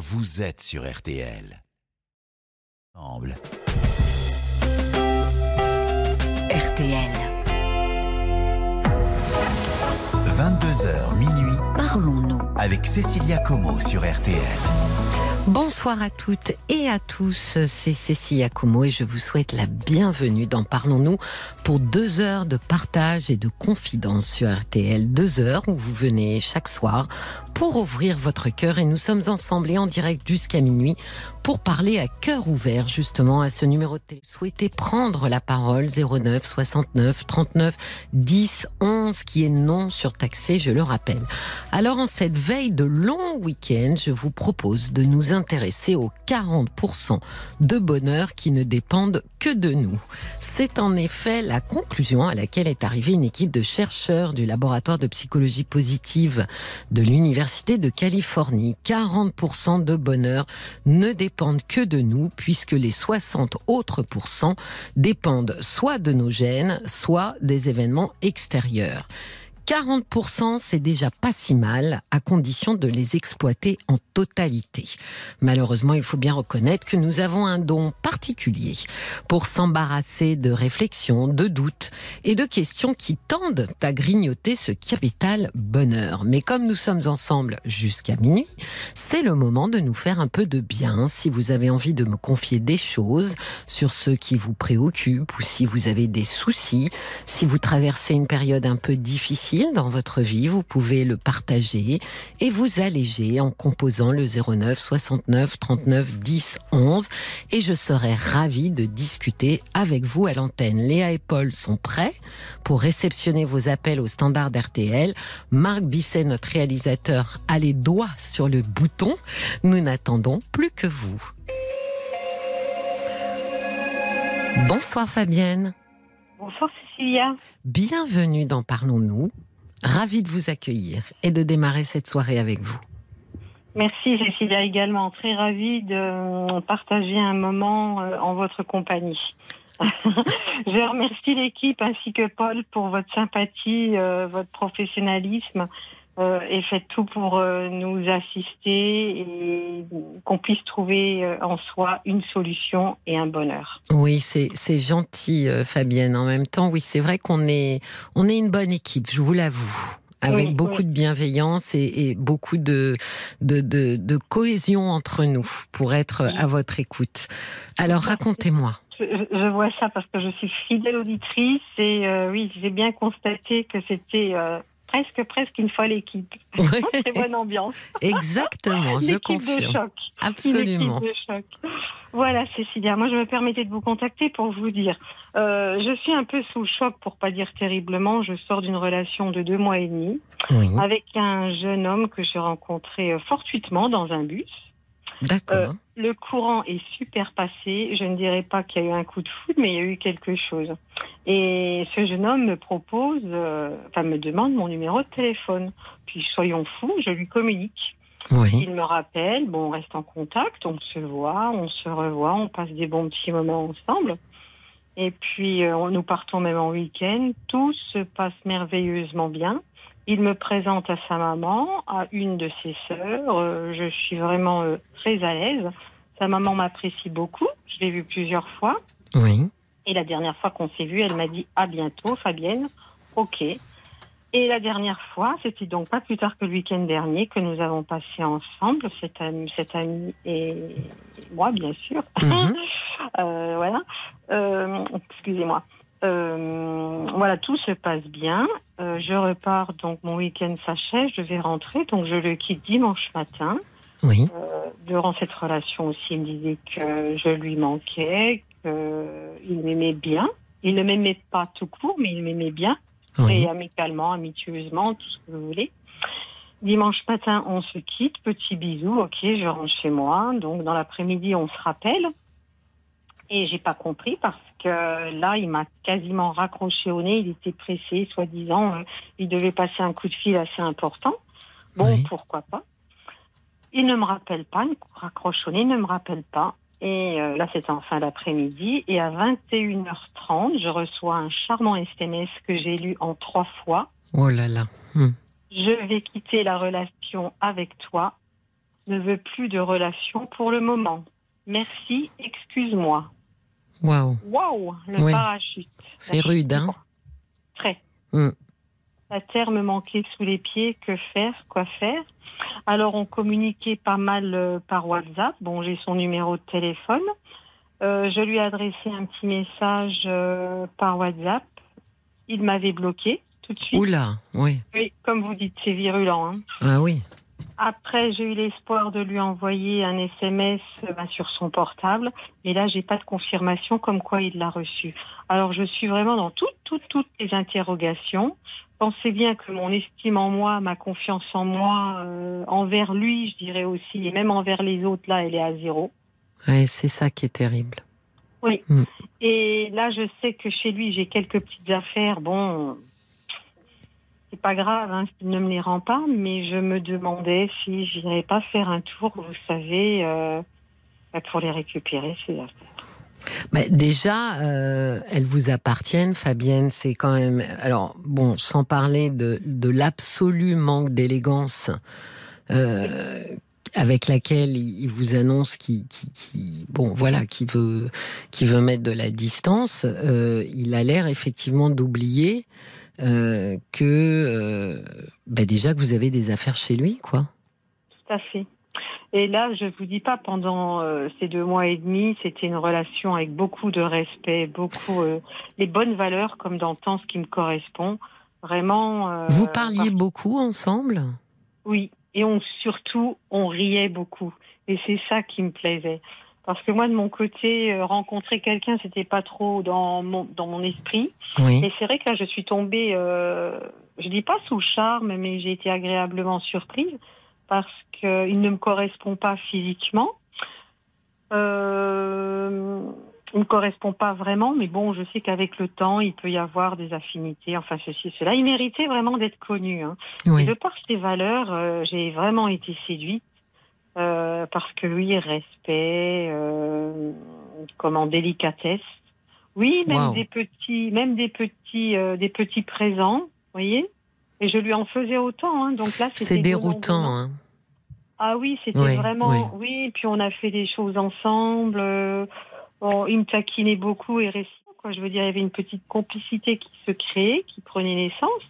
vous êtes sur RTL. Ensemble. RTL. 22h minuit Parlons-nous. avec Cécilia Como sur RTL. Bonsoir à toutes et à tous, c'est Cécilia Como et je vous souhaite la bienvenue dans Parlons-nous pour deux heures de partage et de confidence sur RTL. Deux heures où vous venez chaque soir pour ouvrir votre cœur et nous sommes ensemble et en direct jusqu'à minuit pour parler à cœur ouvert justement à ce numéro de télé. Souhaitez prendre la parole 09 69 39 10 11 qui est non surtaxé, je le rappelle. Alors en cette veille de long week-end, je vous propose de nous intéresser aux 40% de bonheur qui ne dépendent que de nous. C'est en effet la conclusion à laquelle est arrivée une équipe de chercheurs du laboratoire de psychologie positive de l'Université de Californie. 40% de bonheur ne dépendent que de nous puisque les 60 autres dépendent soit de nos gènes, soit des événements extérieurs. 40%, c'est déjà pas si mal, à condition de les exploiter en totalité. Malheureusement, il faut bien reconnaître que nous avons un don particulier pour s'embarrasser de réflexions, de doutes et de questions qui tendent à grignoter ce capital bonheur. Mais comme nous sommes ensemble jusqu'à minuit, c'est le moment de nous faire un peu de bien. Si vous avez envie de me confier des choses sur ce qui vous préoccupe ou si vous avez des soucis, si vous traversez une période un peu difficile dans votre vie, vous pouvez le partager et vous alléger en composant le 09 69 39 10 11 et je serai ravie de discuter avec vous à l'antenne. Léa et Paul sont prêts pour réceptionner vos appels au standard RTL. Marc Bisset, notre réalisateur, a les doigts sur le bouton. Nous n'attendons plus que vous. Bonsoir Fabienne. Bonsoir Cécilia. Bienvenue dans Parlons-nous. Ravi de vous accueillir et de démarrer cette soirée avec vous. Merci Cécilia également. Très ravie de partager un moment euh, en votre compagnie. Je remercie l'équipe ainsi que Paul pour votre sympathie, euh, votre professionnalisme euh, et faites tout pour euh, nous assister et qu'on puisse trouver euh, en soi une solution et un bonheur. Oui, c'est gentil, Fabienne. En même temps, oui, c'est vrai qu'on est, on est une bonne équipe, je vous l'avoue. Avec Oui, beaucoup oui. de bienveillance et, et beaucoup de, de, de, de cohésion entre nous pour être à votre écoute. Alors, racontez-moi. Je, je vois ça parce que je suis fidèle auditrice et euh, oui, j'ai bien constaté que c'était euh, presque presque une folle équipe. Très bonne ambiance. Exactement, je L'équipe de confirme. choc. Absolument. de choc. Voilà, Cécilia. Moi, je me permettais de vous contacter pour vous dire, euh, je suis un peu sous le choc, pour pas dire terriblement. Je sors d'une relation de deux mois et demi Oui, avec un jeune homme que j'ai rencontré euh, fortuitement dans un bus. D'accord. Euh, le courant est super passé. Je ne dirais pas qu'il y a eu un coup de foudre, mais il y a eu quelque chose. Et ce jeune homme me propose, euh, enfin me demande mon numéro de téléphone. Puis soyons fous, je lui communique. oui, Il me rappelle, bon, on reste en contact, on se voit, on se revoit, on passe des bons petits moments ensemble. Et puis, euh, nous partons même en week-end. Tout se passe merveilleusement bien. Il me présente à sa maman, à une de ses sœurs. Euh, je suis vraiment euh, très à l'aise. Sa maman m'apprécie beaucoup. Je l'ai vue plusieurs fois. oui. Et la dernière fois qu'on s'est vu, elle m'a dit à bientôt, Fabienne. Ok. Et la dernière fois, c'était donc pas plus tard que le week-end dernier que nous avons passé ensemble, cet ami, cet ami et moi, bien sûr. Mhm. Euh, voilà. Euh, Excusez-moi. Euh, voilà, tout se passe bien. Euh, je repars, donc mon week-end s'achève, je vais rentrer, donc je le quitte dimanche matin. Oui, Euh, durant cette relation aussi, il me disait que je lui manquais, qu'il m'aimait bien. Il ne m'aimait pas tout court, mais il m'aimait bien, oui. et amicalement, amitueusement, tout ce que vous voulez. Dimanche matin, on se quitte, petit bisou, ok, je rentre chez moi. Donc dans l'après-midi, on se rappelle. Et j'ai pas compris parce que là, il m'a quasiment raccroché au nez. Il était pressé, soi-disant, euh, il devait passer un coup de fil assez important. Bon, Oui. pourquoi pas. Il ne me rappelle pas, il raccroche au nez, il ne me rappelle pas. Et euh, là, c'était en fin d'après-midi. Et à 21h30, je reçois un charmant SMS que j'ai lu en trois fois. Oh là là. Hmm. Je vais quitter la relation avec toi. ne veut plus de relation pour le moment. Merci, excuse-moi. Waouh. Waouh, le Ouais. parachute. C'est rude, hein? Très. Mm. La terre me manquait sous les pieds. Que faire? Quoi faire? Alors, on communiquait pas mal euh, par WhatsApp. Bon, j'ai son numéro de téléphone. Euh, je lui ai adressé un petit message euh, par WhatsApp. Il m'avait bloqué tout de suite. Oula, oui. Oui, comme vous dites, c'est virulent. hein. Ah oui. Après, j'ai eu l'espoir de lui envoyer un SMS euh, bah, sur son portable. Et là, j'ai pas de confirmation comme quoi il l'a reçu. Alors, je suis vraiment dans toutes, toutes, toutes les interrogations. Pensez bien que mon estime en moi, ma confiance en moi, euh, envers lui, je dirais aussi, et même envers les autres, là, elle est à zéro. Ouais, c'est ça qui est terrible. Et là, je sais que chez lui, j'ai quelques petites affaires. Bon, c'est pas grave, hein, ne me les rend pas, mais je me demandais si j'irais pas faire un tour, vous savez, euh, bah, pour les récupérer, ces affaires. Bah, déjà, euh, elles vous appartiennent, Fabienne. C'est quand même. Alors, bon, sans parler de, de l'absolu manque d'élégance euh, avec laquelle il vous annonce qu'il, bon, voilà, qui veut, qui veut mettre de la distance. il a l'air effectivement d'oublier euh, que, euh, bah, déjà que vous avez des affaires chez lui, quoi. Tout à fait. Et là, je vous dis pas, pendant euh, ces deux mois et demi, c'était une relation avec beaucoup de respect, beaucoup euh, les bonnes valeurs comme dans le temps, ce qui me correspond. Vraiment. euh, vous parliez beaucoup ensemble? Oui, et on surtout on riait beaucoup, et c'est ça qui me plaisait. Parce que moi, de mon côté, euh, rencontrer quelqu'un, c'était pas trop dans mon dans mon esprit. Oui. Et c'est vrai que là, je suis tombée, euh, je dis pas sous le charme, mais j'ai été agréablement surprise parce qu'il ne me correspond pas physiquement. Euh, il ne me correspond pas vraiment, mais bon, je sais qu'avec le temps, il peut y avoir des affinités, enfin ceci, cela. Il méritait vraiment d'être connu. Hein. Oui. Et de par ses valeurs, euh, j'ai vraiment été séduite. Euh, parce que oui, respect, euh, comment délicatesse. Oui, même Wow. des petits, même des petits, euh, des petits présents, vous voyez. Et je lui en faisais autant, hein. donc là C'est déroutant. Hein. Ah oui, c'était Oui, vraiment, oui. Puis on a fait des choses ensemble. euh, bon, il me taquinait beaucoup et récit. Quoi, je veux dire, il y avait une petite complicité qui se créait, qui prenait naissance.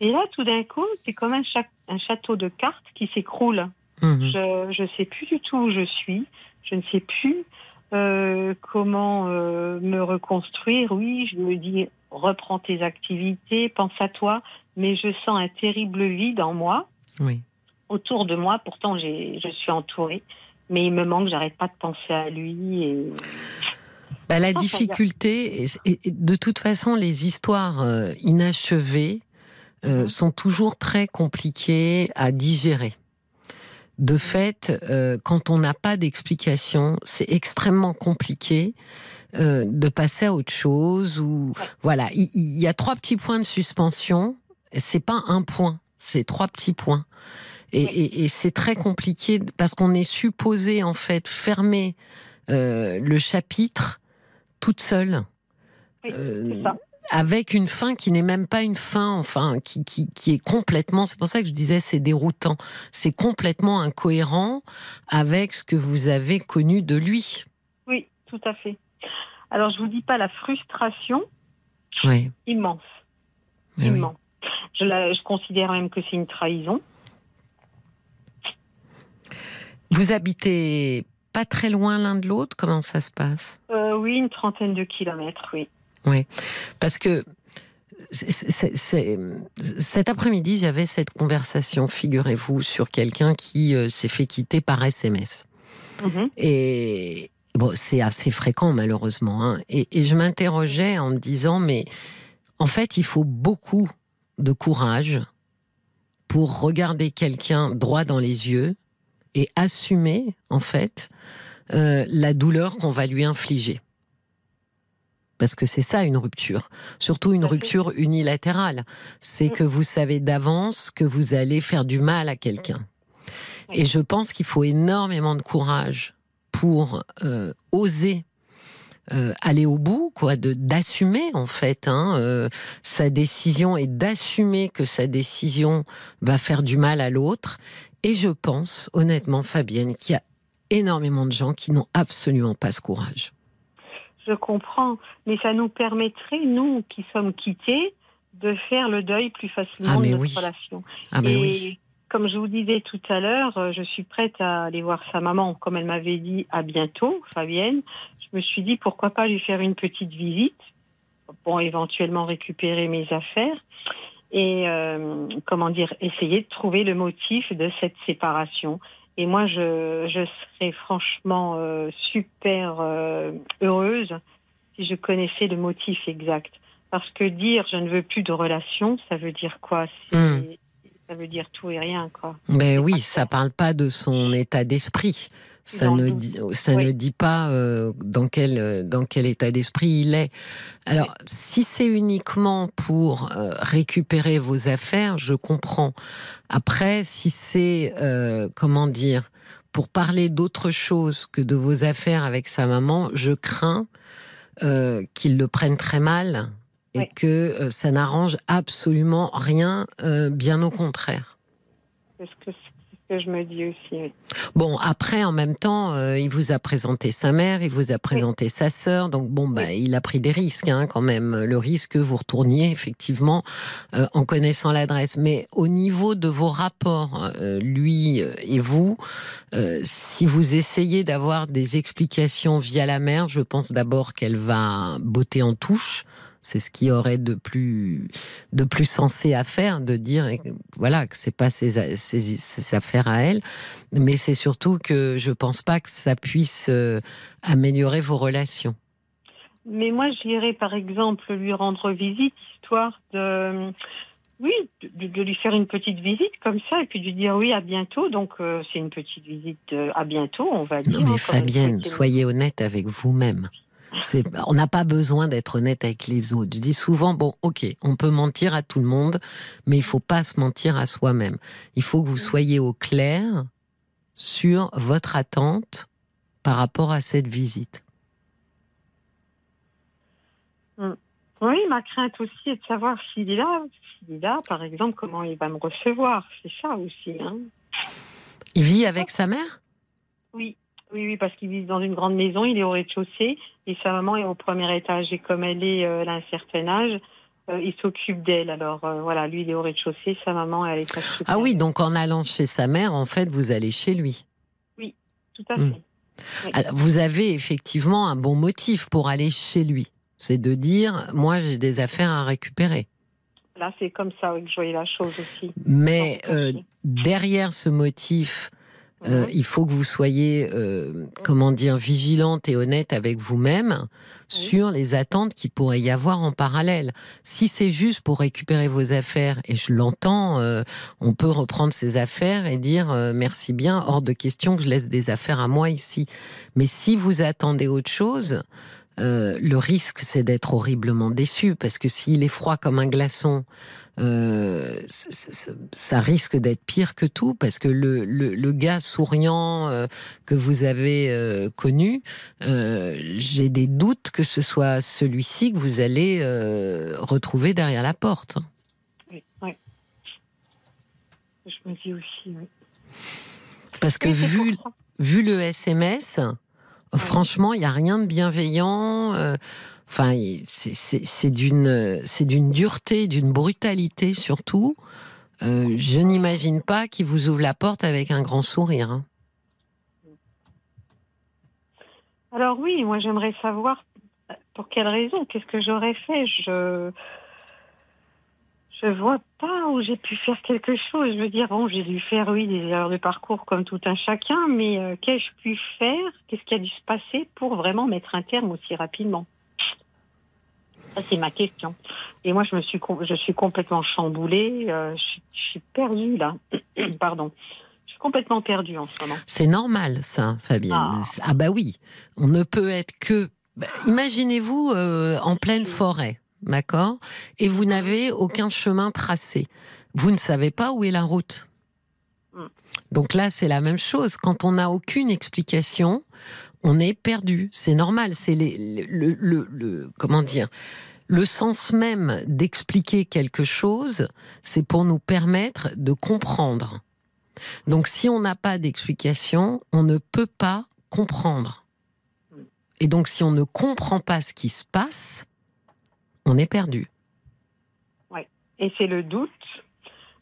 Et là, tout d'un coup, c'est comme un, cha- un château de cartes qui s'écroule. Mhm. Je ne sais plus du tout où je suis. Je ne sais plus euh, comment euh, me reconstruire. Oui, je me dis, reprends tes activités, pense à toi. Mais je sens un terrible vide en moi, Oui. autour de moi. Pourtant, je suis entourée. Mais il me manque, j'arrête pas de penser à lui. Et... Bah, la difficulté, et- de toute façon, les histoires euh, inachevées euh, Mhm. sont toujours très compliquées à digérer. De fait, euh, quand on n'a pas d'explication, c'est extrêmement compliqué euh, de passer à autre chose. Ou voilà, il il y, a trois petits points de suspension. C'est pas un point, c'est trois petits points. Et, et- et c'est très compliqué parce qu'on est supposé en fait fermer euh, le chapitre toute seule. Oui, Euh, ça. Avec une fin qui n'est même pas une fin, enfin, qui, qui, qui est complètement, c'est pour ça que je disais c'est déroutant, c'est complètement incohérent avec ce que vous avez connu de lui. Oui, tout à fait. Alors, je vous dis pas la frustration Oui. immense. mais oui. immense. Je, la- je considère même que c'est une trahison. Vous habitez pas très loin l'un de l'autre, comment ça se passe? Euh, oui, une trentaine de kilomètres, oui. Parce que cet après-midi, j'avais cette conversation, figurez-vous, sur quelqu'un qui euh, s'est fait quitter par SMS. Mhm. Et bon, c'est assez fréquent malheureusement. hein. Et, et je m'interrogeais en me disant, mais en fait, il faut beaucoup de courage pour regarder quelqu'un droit dans les yeux et assumer, en fait, euh, la douleur qu'on va lui infliger. Parce que c'est ça une rupture, surtout une rupture unilatérale. C'est Mm. que vous savez d'avance que vous allez faire du mal à quelqu'un. Oui. Et je pense qu'il faut énormément de courage pour euh, oser euh, aller au bout, quoi, de d'assumer en fait hein, euh, sa décision et d'assumer que sa décision va faire du mal à l'autre Et je pense, honnêtement, Fabienne, qu'il y a énormément de gens qui n'ont absolument pas ce courage. Je comprends, mais ça nous permettrait, nous qui sommes quittés, de faire le deuil plus facilement Ah, de notre oui. relation. Ah Et oui. comme je vous disais tout à l'heure, euh, je suis prête à aller voir sa maman, comme elle m'avait dit à bientôt, Fabienne. Je me suis dit pourquoi pas lui faire une petite visite, pour éventuellement récupérer mes affaires et euh, comment dire, essayer de trouver le motif de cette séparation. Et moi, je, je serais franchement euh, super euh, heureuse si je connaissais le motif exact. Parce que dire je ne veux plus de relation, ça veut dire quoi? Hmm. Ça veut dire tout et rien, quoi. Ben C'est oui, ça parle pas de son état d'esprit. Ça ne dit, ça Oui. ne dit pas euh, dans quel euh, dans quel état d'esprit il est. Alors, si c'est uniquement pour euh, récupérer vos affaires, je comprends. Après, si c'est euh, comment dire pour parler d'autre chose que de vos affaires avec sa maman, je crains qu'il le prenne très mal et Oui. que ça n'arrange absolument rien, bien au contraire. C'est ce que, je me dis aussi. Bon, après, en même temps, euh, il vous a présenté sa mère, il vous a présenté sa sœur, donc bon, bah, il a pris des risques hein, quand même. Le risque que vous retourniez effectivement euh, en connaissant l'adresse. Mais au niveau de vos rapports, euh, lui et vous, si vous essayez d'avoir des explications via la mère, je pense d'abord qu'elle va botter en touche. C'est ce qui aurait de plus de plus sensé à faire, de dire voilà que c'est pas ses, a- ses- ses affaires à elle, mais c'est surtout que je pense pas que ça puisse euh, améliorer vos relations. Mais moi, j'irais par exemple lui rendre visite, histoire de, oui, de, de lui faire une petite visite comme ça, et puis de lui dire oui, à bientôt. Donc, euh, c'est une petite visite euh, à bientôt, on va dire. Non mais hein, Fabienne, soyez honnête avec vous-même. On n'a pas besoin d'être honnête avec les autres. Je dis souvent, bon, ok, on peut mentir à tout le monde, mais il faut pas se mentir à soi-même. Il faut que vous soyez au clair sur votre attente par rapport à cette visite. Oui, ma crainte aussi est de savoir s'il est là, s'il est là, par exemple, comment il va me recevoir. C'est ça aussi. Hein. Il vit avec sa mère? Oui, oui, oui, parce qu'il vit dans une grande maison, il est au rez-de-chaussée et sa maman est au premier étage. Et comme elle est, euh, a un certain âge, euh, il s'occupe d'elle. Alors euh, voilà, lui il est au rez-de-chaussée, sa maman elle est à Ah oui, donc en allant chez sa mère, en fait, vous allez chez lui. tout à fait. Hmm. Alors, vous avez effectivement un bon motif pour aller chez lui. C'est de dire, moi j'ai des affaires à récupérer. Là, c'est comme ça oui, que je voyais la chose aussi. Mais euh, derrière ce motif, euh, il faut que vous soyez, euh, comment dire, vigilante et honnête avec vous-même sur les attentes qu'il pourrait y avoir en parallèle. Si c'est juste pour récupérer vos affaires, et je l'entends, euh, on peut reprendre ses affaires et dire euh, merci bien, hors de question que je laisse des affaires à moi ici. Mais si vous attendez autre chose, euh, le risque c'est d'être horriblement déçu parce que s'il est froid comme un glaçon, euh, ça risque d'être pire que tout parce que le, le, le gars souriant euh, que vous avez euh, connu, j'ai des doutes que ce soit celui-ci que vous allez retrouver derrière la porte. Oui, oui. Je me dis aussi. Oui. Parce que vu, vu le SMS, franchement, il n'y a rien de bienveillant. Enfin, c'est d'une dureté, d'une brutalité surtout. Euh, je n'imagine pas qu'il vous ouvre la porte avec un grand sourire. hein. Alors oui, moi j'aimerais savoir pour quelle raison, qu'est-ce que j'aurais fait? Je je vois pas où j'ai pu faire quelque chose. Je veux dire, bon, j'ai dû faire oui des erreurs de parcours comme tout un chacun, mais euh, qu'ai-je pu faire? Qu'est-ce qui a dû se passer pour vraiment mettre un terme aussi rapidement? Ça c'est ma question. Et moi je me suis je suis complètement chamboulée. euh, je, suis, je suis perdue là. Pardon. Je suis complètement perdue en ce moment. C'est normal, ça, Fabienne. Ah. Ah, bah oui, on ne peut être que. bah, Imaginez-vous euh, en pleine forêt, d'accord? Et vous n'avez aucun chemin tracé. Vous ne savez pas où est la route. Mm. Donc là, c'est la même chose. Quand on n'a aucune explication, on est perdu. C'est normal. C'est le- le- comment dire? Le sens même d'expliquer quelque chose, c'est pour nous permettre de comprendre. Donc si on n'a pas d'explication, on ne peut pas comprendre. Et donc si on ne comprend pas ce qui se passe, on est perdu. Oui, et c'est le doute.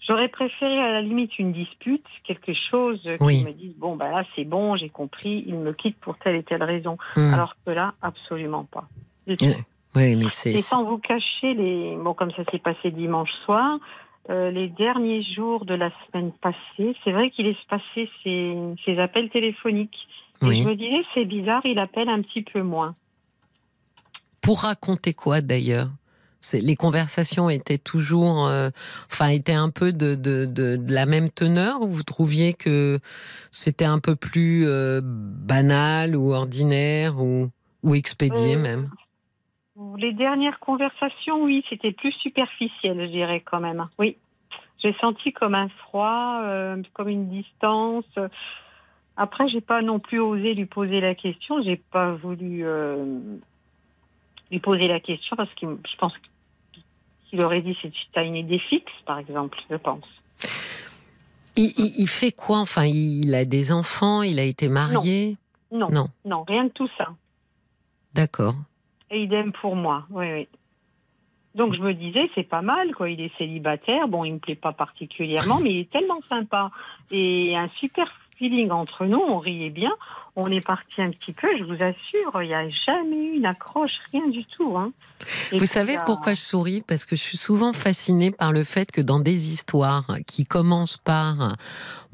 J'aurais préféré à la limite une dispute, quelque chose qui me dise bon ben là c'est bon, j'ai compris, il me quitte pour telle et telle raison. Hmm. Alors que là, absolument pas. Euh, Oui, mais c'est. Et sans vous cacher, les... bon, comme ça s'est passé dimanche soir, euh, les derniers jours de la semaine passée, c'est vrai qu'il est passé ces, ces appels téléphoniques. Et Oui. je me disais, c'est bizarre, il appelle un petit peu moins. Pour raconter quoi d'ailleurs? Les conversations étaient toujours, euh, enfin, étaient un peu de, de, de, de la même teneur ou vous trouviez que c'était un peu plus euh, banal ou ordinaire ou, ou expédié Euh, même? Les dernières conversations, oui, c'était plus superficiel, je dirais quand même. Oui, j'ai senti comme un froid, euh, comme une distance. Après, j'ai pas non plus osé lui poser la question. J'ai pas voulu euh, lui poser la question parce que je pense qu'il aurait dit c'est tu as une idée fixe, par exemple, je pense. il, il- il fait quoi Enfin, il a des enfants, il a été marié Non, Non. non, rien de tout ça. D'accord. Et idem pour moi, oui, oui. Donc je me disais, c'est pas mal, quoi. Il est célibataire, bon, il me plaît pas particulièrement, mais il est tellement sympa. Et un super feeling entre nous, on riait bien. On est parti un petit peu, je vous assure, il n'y a jamais eu une accroche, rien du tout. Hein. Vous puis, savez euh, pourquoi je souris? Parce que je suis souvent fascinée par le fait que dans des histoires qui commencent par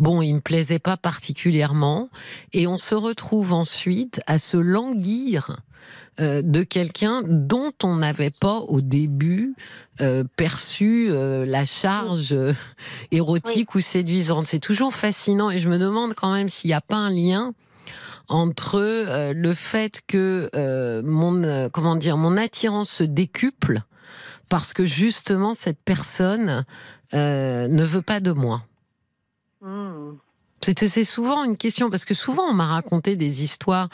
bon, il me plaisait pas particulièrement, et on se retrouve ensuite à se languir euh, de quelqu'un dont on n'avait pas au début euh, perçu euh, la charge érotique ou séduisante. C'est toujours fascinant et je me demande quand même s'il n'y a pas un lien entre le fait que mon comment dire mon attirance se décuple parce que justement cette personne ne veut pas de moi. hmm. C'est souvent une question parce que souvent on m'a raconté des histoires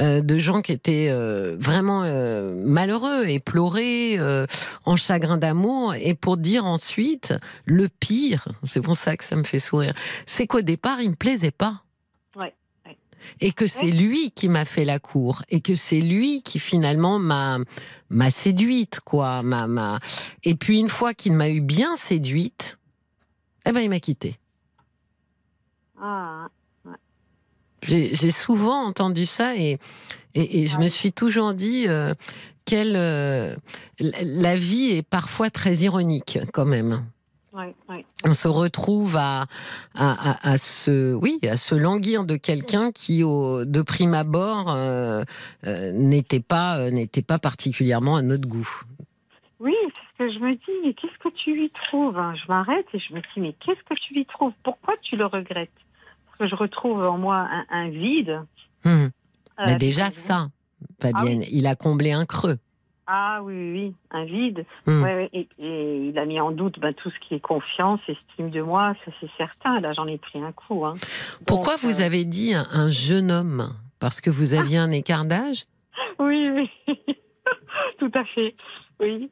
euh, de gens qui étaient euh, vraiment euh, malheureux et pleurés euh, en chagrin d'amour et pour dire ensuite le pire, c'est pour ça que ça me fait sourire, c'est qu'au départ il me plaisait pas. Ouais, ouais. Et que c'est lui qui m'a fait la cour et que c'est lui qui finalement m'a m'a séduite quoi, et puis une fois qu'il m'a eu bien séduite, eh ben il m'a quittée. Ah, J'ai j'ai souvent entendu ça et, et, et je me suis toujours dit euh, quelle euh, la- vie est parfois très ironique quand même. ouais, ouais. On se retrouve à, à, à, à se oui à se languir de quelqu'un qui au, de prime abord euh, euh, n'était pas euh, n'était pas particulièrement à notre goût. Oui, c'est ce que je me dis, mais qu'est-ce que tu lui trouves hein? Je m'arrête et je me dis, mais qu'est-ce que tu lui trouves? Pourquoi tu le regrettes? Que je retrouve en moi un, un vide. Mais Euh, déjà ça, Fabienne, il a comblé un creux. Ah oui, oui, oui, un vide. Ouais, ouais, et, et il a mis en doute ben, tout ce qui est confiance, estime de moi, ça c'est certain. Là, j'en ai pris un coup. Hein. Pourquoi Donc, vous euh, avez dit un, un jeune homme? Parce que vous aviez un écart d'âge? Oui, oui, tout à fait. Oui.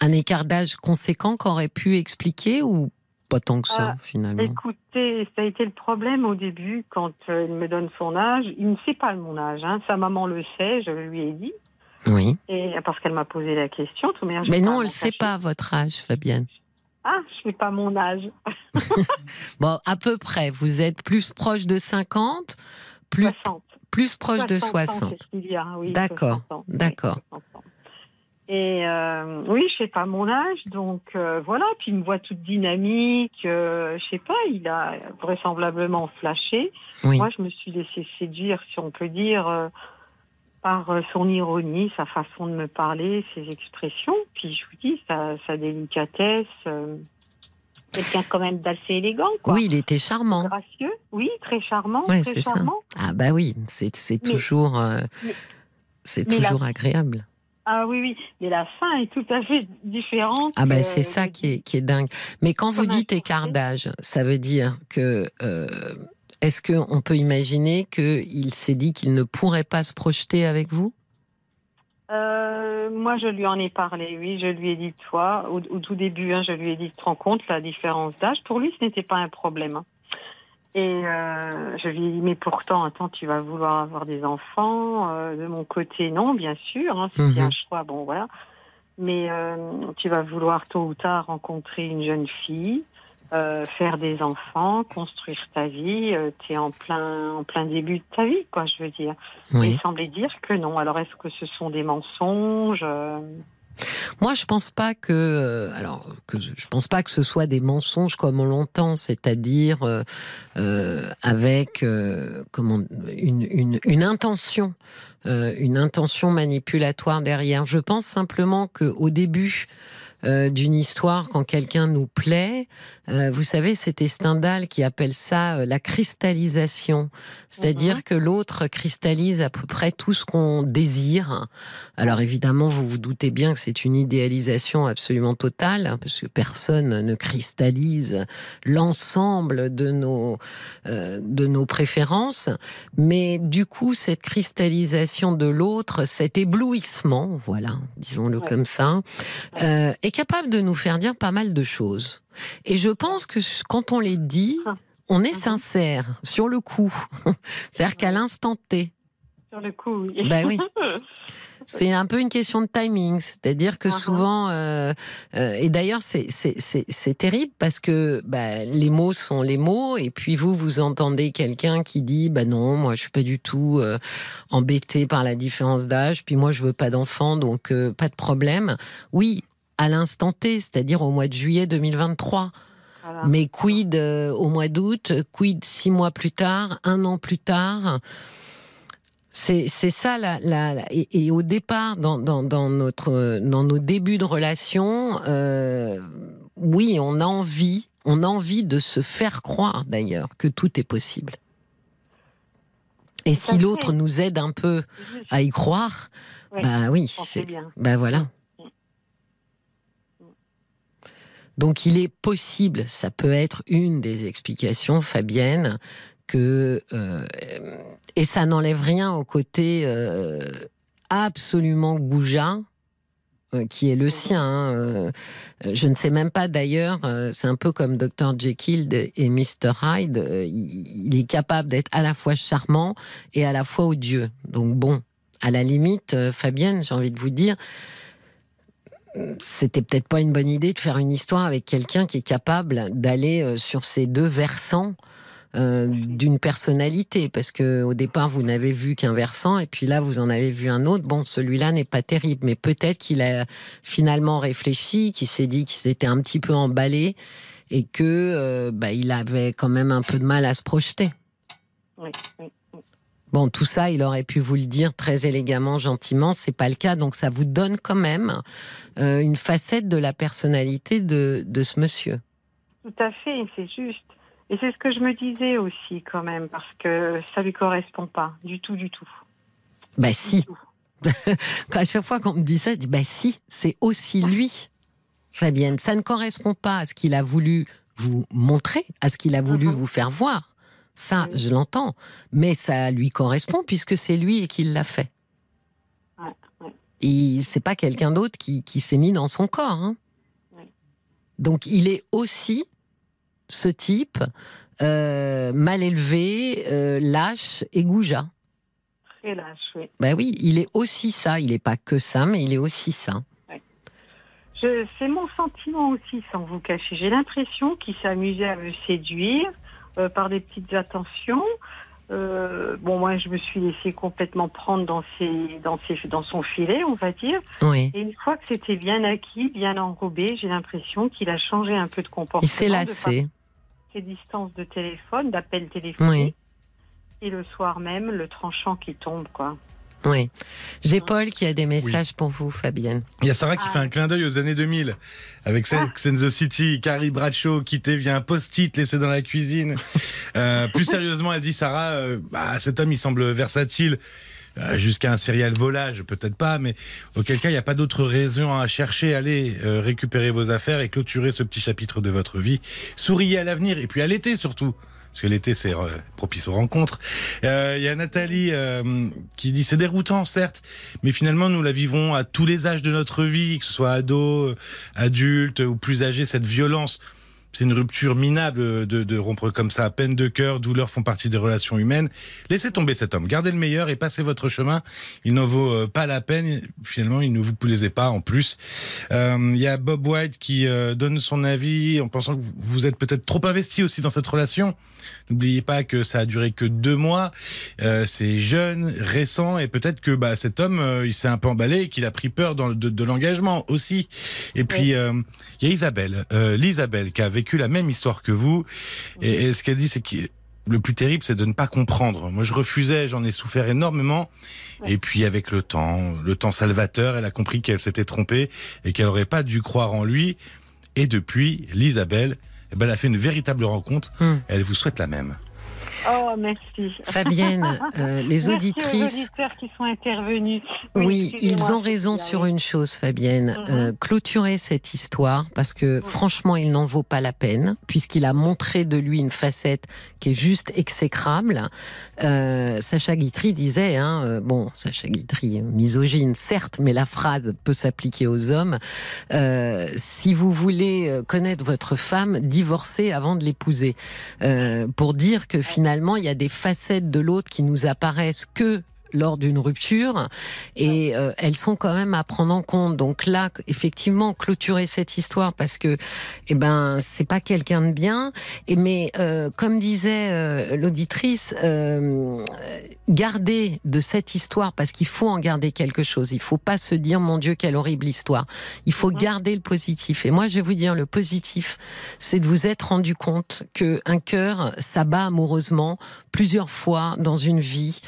Un écart d'âge conséquent qu'aurait pu expliquer ou pas tant que ça Ah, finalement Écoutez, ça a été le problème au début quand euh, il me donne son âge. Il ne sait pas mon âge. Hein. Sa maman le sait, je lui ai dit. Oui. Et parce qu'elle m'a posé la question, tout manière, Mais non, on ne sait pas votre âge, Fabienne. Ah, je sais pas mon âge. Bon, à peu près. Vous êtes plus proche de 50, plus, 60. plus proche de 60 ans, 60. c'est ce qu'il y a, oui, D'accord, 60 ans. d'accord. Oui, 60 ans. Et euh, oui, je sais pas mon âge, donc euh, voilà. Puis il me voit toute dynamique. euh, je sais pas, il a vraisemblablement flashé. Oui. Moi, je me suis laissée séduire, si on peut dire, euh, par euh, son ironie, sa façon de me parler, ses expressions. Puis je vous dis, sa, sa délicatesse. euh, Quelqu'un quand même d'assez élégant, quoi. Oui, il était charmant. Gracieux, oui, très charmant, très c'est ça. Ah bah oui, c'est toujours, euh, mais- c'est toujours agréable. Ah oui, oui, mais la fin est tout à fait différente. Ah ben euh, c'est ça de- qui est, qui est dingue. Mais quand vous dites écart d'âge, ça veut dire que euh, est-ce qu'on peut imaginer qu'il s'est dit qu'il ne pourrait pas se projeter avec vous? Euh, moi, je lui en ai parlé, oui, je lui ai dit, toi, au, au tout début, hein, je lui ai dit, tu te rends compte, la différence d'âge, pour lui, ce n'était pas un problème. hein. Et euh, je lui dis, mais pourtant, attends, tu vas vouloir avoir des enfants. Euh, de mon côté, non, bien sûr. Hein, c'est Mhm. un choix, bon, voilà. Mais euh, tu vas vouloir tôt ou tard rencontrer une jeune fille, euh, faire des enfants, construire ta vie. tu es en plein, en plein début de ta vie, quoi, je veux dire. Oui. il semblait dire que non. Alors, est-ce que ce sont des mensonges euh, Moi, je pense pas que, euh, alors, je pense pas que ce soit des mensonges comme on l'entend, c'est-à-dire euh, euh, avec une, une, intention, une intention manipulatoire derrière. Je pense simplement que au début euh, d'une histoire, quand quelqu'un nous plaît, euh, vous savez, c'était Stendhal qui appelle ça euh, la cristallisation, c'est-à dire que l'autre cristallise à peu près tout ce qu'on désire. Alors évidemment, vous vous doutez bien que c'est une idéalisation absolument totale, hein, parce que personne ne cristallise l'ensemble de nos de nos préférences, mais du coup, cette cristallisation de l'autre, cet éblouissement, voilà, disons-le Ouais. comme ça, est capable de nous faire dire pas mal de choses. Et je pense que quand on les dit, on est Mhm. sincère sur le coup. C'est-à-dire qu'à l'instant T, sur le coup oui. Bah oui. c'est un peu une question de timing. C'est-à-dire que Mhm. souvent, euh, euh, et d'ailleurs c'est terrible parce que bah, les mots sont les mots, et puis vous, vous entendez quelqu'un qui dit bah non, moi je suis pas du tout euh, embêté par la différence d'âge, puis moi je veux pas d'enfant, donc pas de problème. Oui, à l'instant T, c'est-à-dire au mois de juillet 2023. Voilà. Mais quid euh, au mois d'août, quid six mois plus tard, un an plus tard? C'est ça la, la, la- et, et au départ dans, dans, dans notre dans nos débuts de relation, euh, oui, on a envie, on a envie de se faire croire d'ailleurs que tout est possible. Et si l'autre nous aide un peu à y croire, Oui, bah oui, c'est bah voilà. Mm. Donc il est possible, ça peut être une des explications, Fabienne, que euh, et ça n'enlève rien au côté euh, absolument goujat euh, qui est le sien. hein, je ne sais même pas d'ailleurs, c'est un peu comme Dr Jekyll et Mr Hyde, il, est capable d'être à la fois charmant et à la fois odieux. Donc bon, à la limite, Fabienne, j'ai envie de vous dire, c'était peut-être pas une bonne idée de faire une histoire avec quelqu'un qui est capable d'aller euh, sur ces deux versants euh, d'une personnalité, parce que au départ vous n'avez vu qu'un versant et puis là vous en avez vu un autre. Bon, celui-là n'est pas terrible, mais peut-être qu'il a finalement réfléchi, qu'il s'est dit qu'il s'était un petit peu emballé et que euh, bah, il avait quand même un peu de mal à se projeter. Bon, tout ça, il aurait pu vous le dire très élégamment, gentiment. C'est pas le cas, donc ça vous donne quand même euh, une facette de la personnalité de, de ce monsieur. Tout à fait, c'est juste. Et c'est ce que je me disais aussi quand même, parce que ça lui correspond pas du tout, du tout. Bah Du si. tout. À chaque fois qu'on me dit ça, je dis bah si, c'est aussi lui, Fabienne. Ça ne correspond pas à ce qu'il a voulu vous montrer, à ce qu'il a voulu Mhm. vous faire voir. Ça, je l'entends. Mais ça lui correspond puisque c'est lui et qu'il l'a fait. Et c'est pas quelqu'un d'autre qui, qui s'est mis dans son corps. hein. Donc il est aussi ce type euh, mal élevé, euh, lâche et goujat. Très lâche, oui. Ben oui, il est aussi ça. Il n'est pas que ça, mais il est aussi ça. C'est mon sentiment aussi, sans vous cacher. J'ai l'impression qu'il s'amusait à me séduire euh, par des petites attentions. Euh, bon, moi, je me suis laissé complètement prendre dans, ses, dans, ses, dans son filet, on va dire. Oui. Et une fois que c'était bien acquis, bien enrobé, j'ai l'impression qu'il a changé un peu de comportement. Il s'est lassé. ses distances de téléphone, d'appels téléphoniques. Et le soir même, le tranchant qui tombe, quoi. Oui. J'ai Paul qui a des messages pour vous, Fabienne. Il y a Sarah qui Ah. fait un clin d'œil aux années 2000 avec Sex and the City, Carrie Bradshaw quitté via un post-it laissé dans la cuisine. Euh, plus sérieusement, elle dit Sarah, euh, bah, cet homme il semble versatile. euh, Jusqu'à un serial volage, peut-être pas, mais auquel cas il n'y a pas d'autre raison à chercher. Allez euh, récupérer vos affaires et clôturer ce petit chapitre de votre vie. Souriez à l'avenir et puis à l'été surtout. Parce que l'été, c'est euh, propice aux rencontres. Euh, Il y a Nathalie euh, qui dit c'est déroutant, certes, mais finalement, nous la vivons à tous les âges de notre vie, que ce soit ado, euh, adulte ou plus âgé, cette violence. C'est une rupture minable de, de, rompre comme ça. Peine de cœur, douleur font partie des relations humaines. Laissez tomber cet homme. Gardez le meilleur et passez votre chemin. Il n'en vaut euh, pas la peine. Finalement, il ne vous plaisait pas en plus. Euh, il y a Bob White qui euh, donne son avis en pensant que vous êtes peut-être trop investi aussi dans cette relation. N'oubliez pas que ça a duré que deux mois. Euh, c'est jeune, récent et peut-être que bah, cet homme, il s'est un peu emballé et qu'il a pris peur dans, de, de l'engagement aussi. Et puis, il y a Isabelle, l'Isabelle qui a vécu la même histoire que vous. Et, ce qu'elle dit, c'est que le plus terrible, c'est de ne pas comprendre. Moi, je refusais, j'en ai souffert énormément. Et puis, avec le temps, le temps salvateur, elle a compris qu'elle s'était trompée et qu'elle n'aurait pas dû croire en lui. Et depuis, l'Isabelle, eh ben, elle a fait une véritable rencontre. Hmm. Elle vous souhaite la même. Oh, merci. Fabienne, euh, les auditrices. auditeurs qui sont intervenus. Oui, ils ont raison sur une chose, Fabienne. Mhm. Euh, clôturer cette histoire, parce que franchement, il n'en vaut pas la peine, puisqu'il a montré de lui une facette qui est juste exécrable. Euh, Sacha Guitry disait, hein, bon, Sacha Guitry, misogyne, certes, mais la phrase peut s'appliquer aux hommes. si vous voulez connaître votre femme, divorcez avant de l'épouser. pour dire que finalement, il y a des facettes de l'autre qui nous apparaissent que lors d'une rupture et euh, elles sont quand même à prendre en compte. Donc là, effectivement, clôturer cette histoire parce que, eh ben, c'est pas quelqu'un de bien. Et mais euh, comme disait euh, l'auditrice, garder de cette histoire parce qu'il faut en garder quelque chose. Il faut pas se dire mon Dieu quelle horrible histoire. Il faut mhm. garder le positif. Et moi, je vais vous dire le positif, c'est de vous être rendu compte que un cœur s'abat amoureusement plusieurs fois dans une vie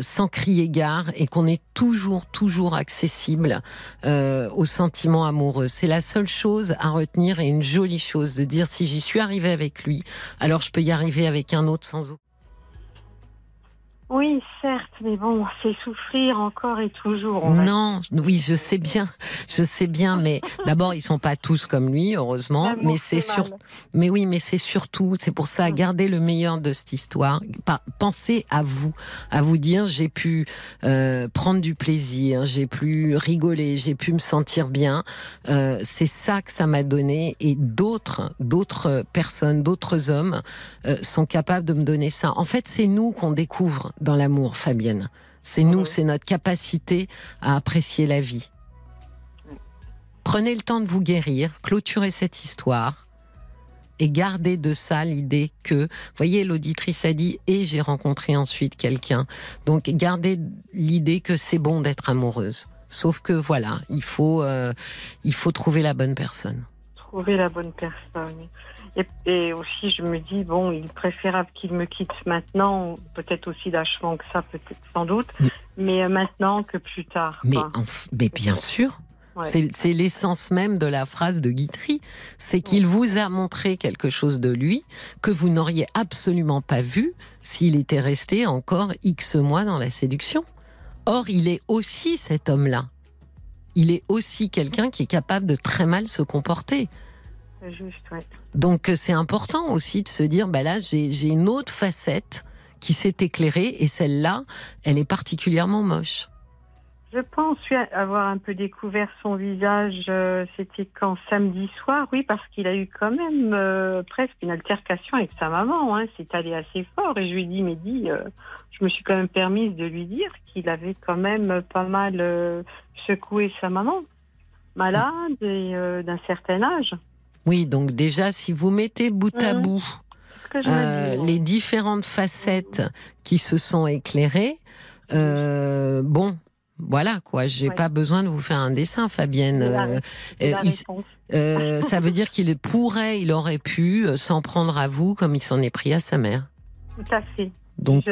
sans crise et qu'on est toujours, toujours accessible euh, aux sentiments amoureux. C'est la seule chose à retenir et une jolie chose de dire si j'y suis arrivé avec lui, alors je peux y arriver avec un autre sans aucun oui, certes, mais bon, c'est souffrir encore et toujours. Non, oui, je sais bien, je sais bien, mais d'abord ils sont pas tous comme lui, heureusement, mais c'est sur, mais oui, mais c'est surtout, c'est pour ça, mm. garder le meilleur de cette histoire. Pensez à vous, à vous dire, j'ai pu euh, prendre du plaisir, j'ai pu rigoler, j'ai pu me sentir bien. Euh, c'est ça que ça m'a donné, et d'autres, d'autres personnes, d'autres hommes euh, sont capables de me donner ça. En fait, c'est nous qu'on découvre dans l'amour, Fabienne. C'est nous, c'est notre capacité à apprécier la vie. Prenez le temps de vous guérir, clôturez cette histoire et gardez de ça l'idée que, voyez, l'auditrice a dit, et j'ai rencontré ensuite quelqu'un. Donc gardez l'idée que c'est bon d'être amoureuse. Sauf que voilà, il faut, euh, il faut trouver la bonne personne. Trouver la bonne personne. Et, aussi, je me dis, bon, il est préférable qu'il me quitte maintenant, peut-être aussi d'achevant que ça, peut-être sans doute, mais euh, maintenant que plus tard. Mais, mais bien sûr. C'est l'essence même de la phrase de Guitry, c'est qu'il vous a montré quelque chose de lui que vous n'auriez absolument pas vu s'il était resté encore X mois dans la séduction. Or, il est aussi cet homme-là. Il est aussi quelqu'un qui est capable de très mal se comporter. Donc euh, c'est important aussi de se dire, bah là j'ai une autre facette qui s'est éclairée et celle-là, elle est particulièrement moche. Je pense avoir un peu découvert son visage, euh, c'était quand samedi soir, oui, parce qu'il a eu quand même euh, presque une altercation avec sa maman. Hein. C'est allé assez fort et je lui ai dit, mais dis, je me suis quand même permise de lui dire qu'il avait quand même pas mal secoué sa maman, malade et d'un certain âge. Oui, donc déjà, si vous mettez bout à mmh. bout euh, les différentes facettes qui se sont éclairées, euh, bon, voilà quoi, j'ai pas besoin de vous faire un dessin, Fabienne. Euh, ça veut dire qu'il pourrait, il aurait pu s'en prendre à vous comme il s'en est pris à sa mère. Tout à fait. Donc,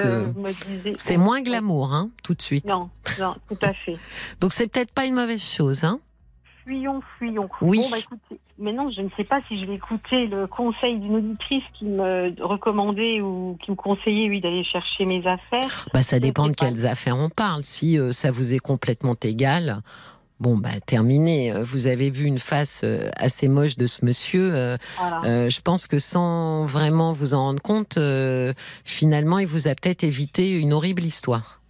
c'est moins glamour, hein, tout de suite. Non, non, tout à fait. Donc, c'est peut-être pas une mauvaise chose, hein fuyons, fuyons. Oui. Bon, bah, écoutez, maintenant, je ne sais pas si je vais écouter le conseil d'une auditrice qui me recommandait ou qui me conseillait, oui, d'aller chercher mes affaires. Bah, ça dépend de quelles affaires on parle. Si euh, ça vous est complètement égal, Bon, bah, terminé. Vous avez vu une face euh, assez moche de ce monsieur. Euh, je pense que sans vraiment vous en rendre compte, finalement, il vous a peut-être évité une horrible histoire.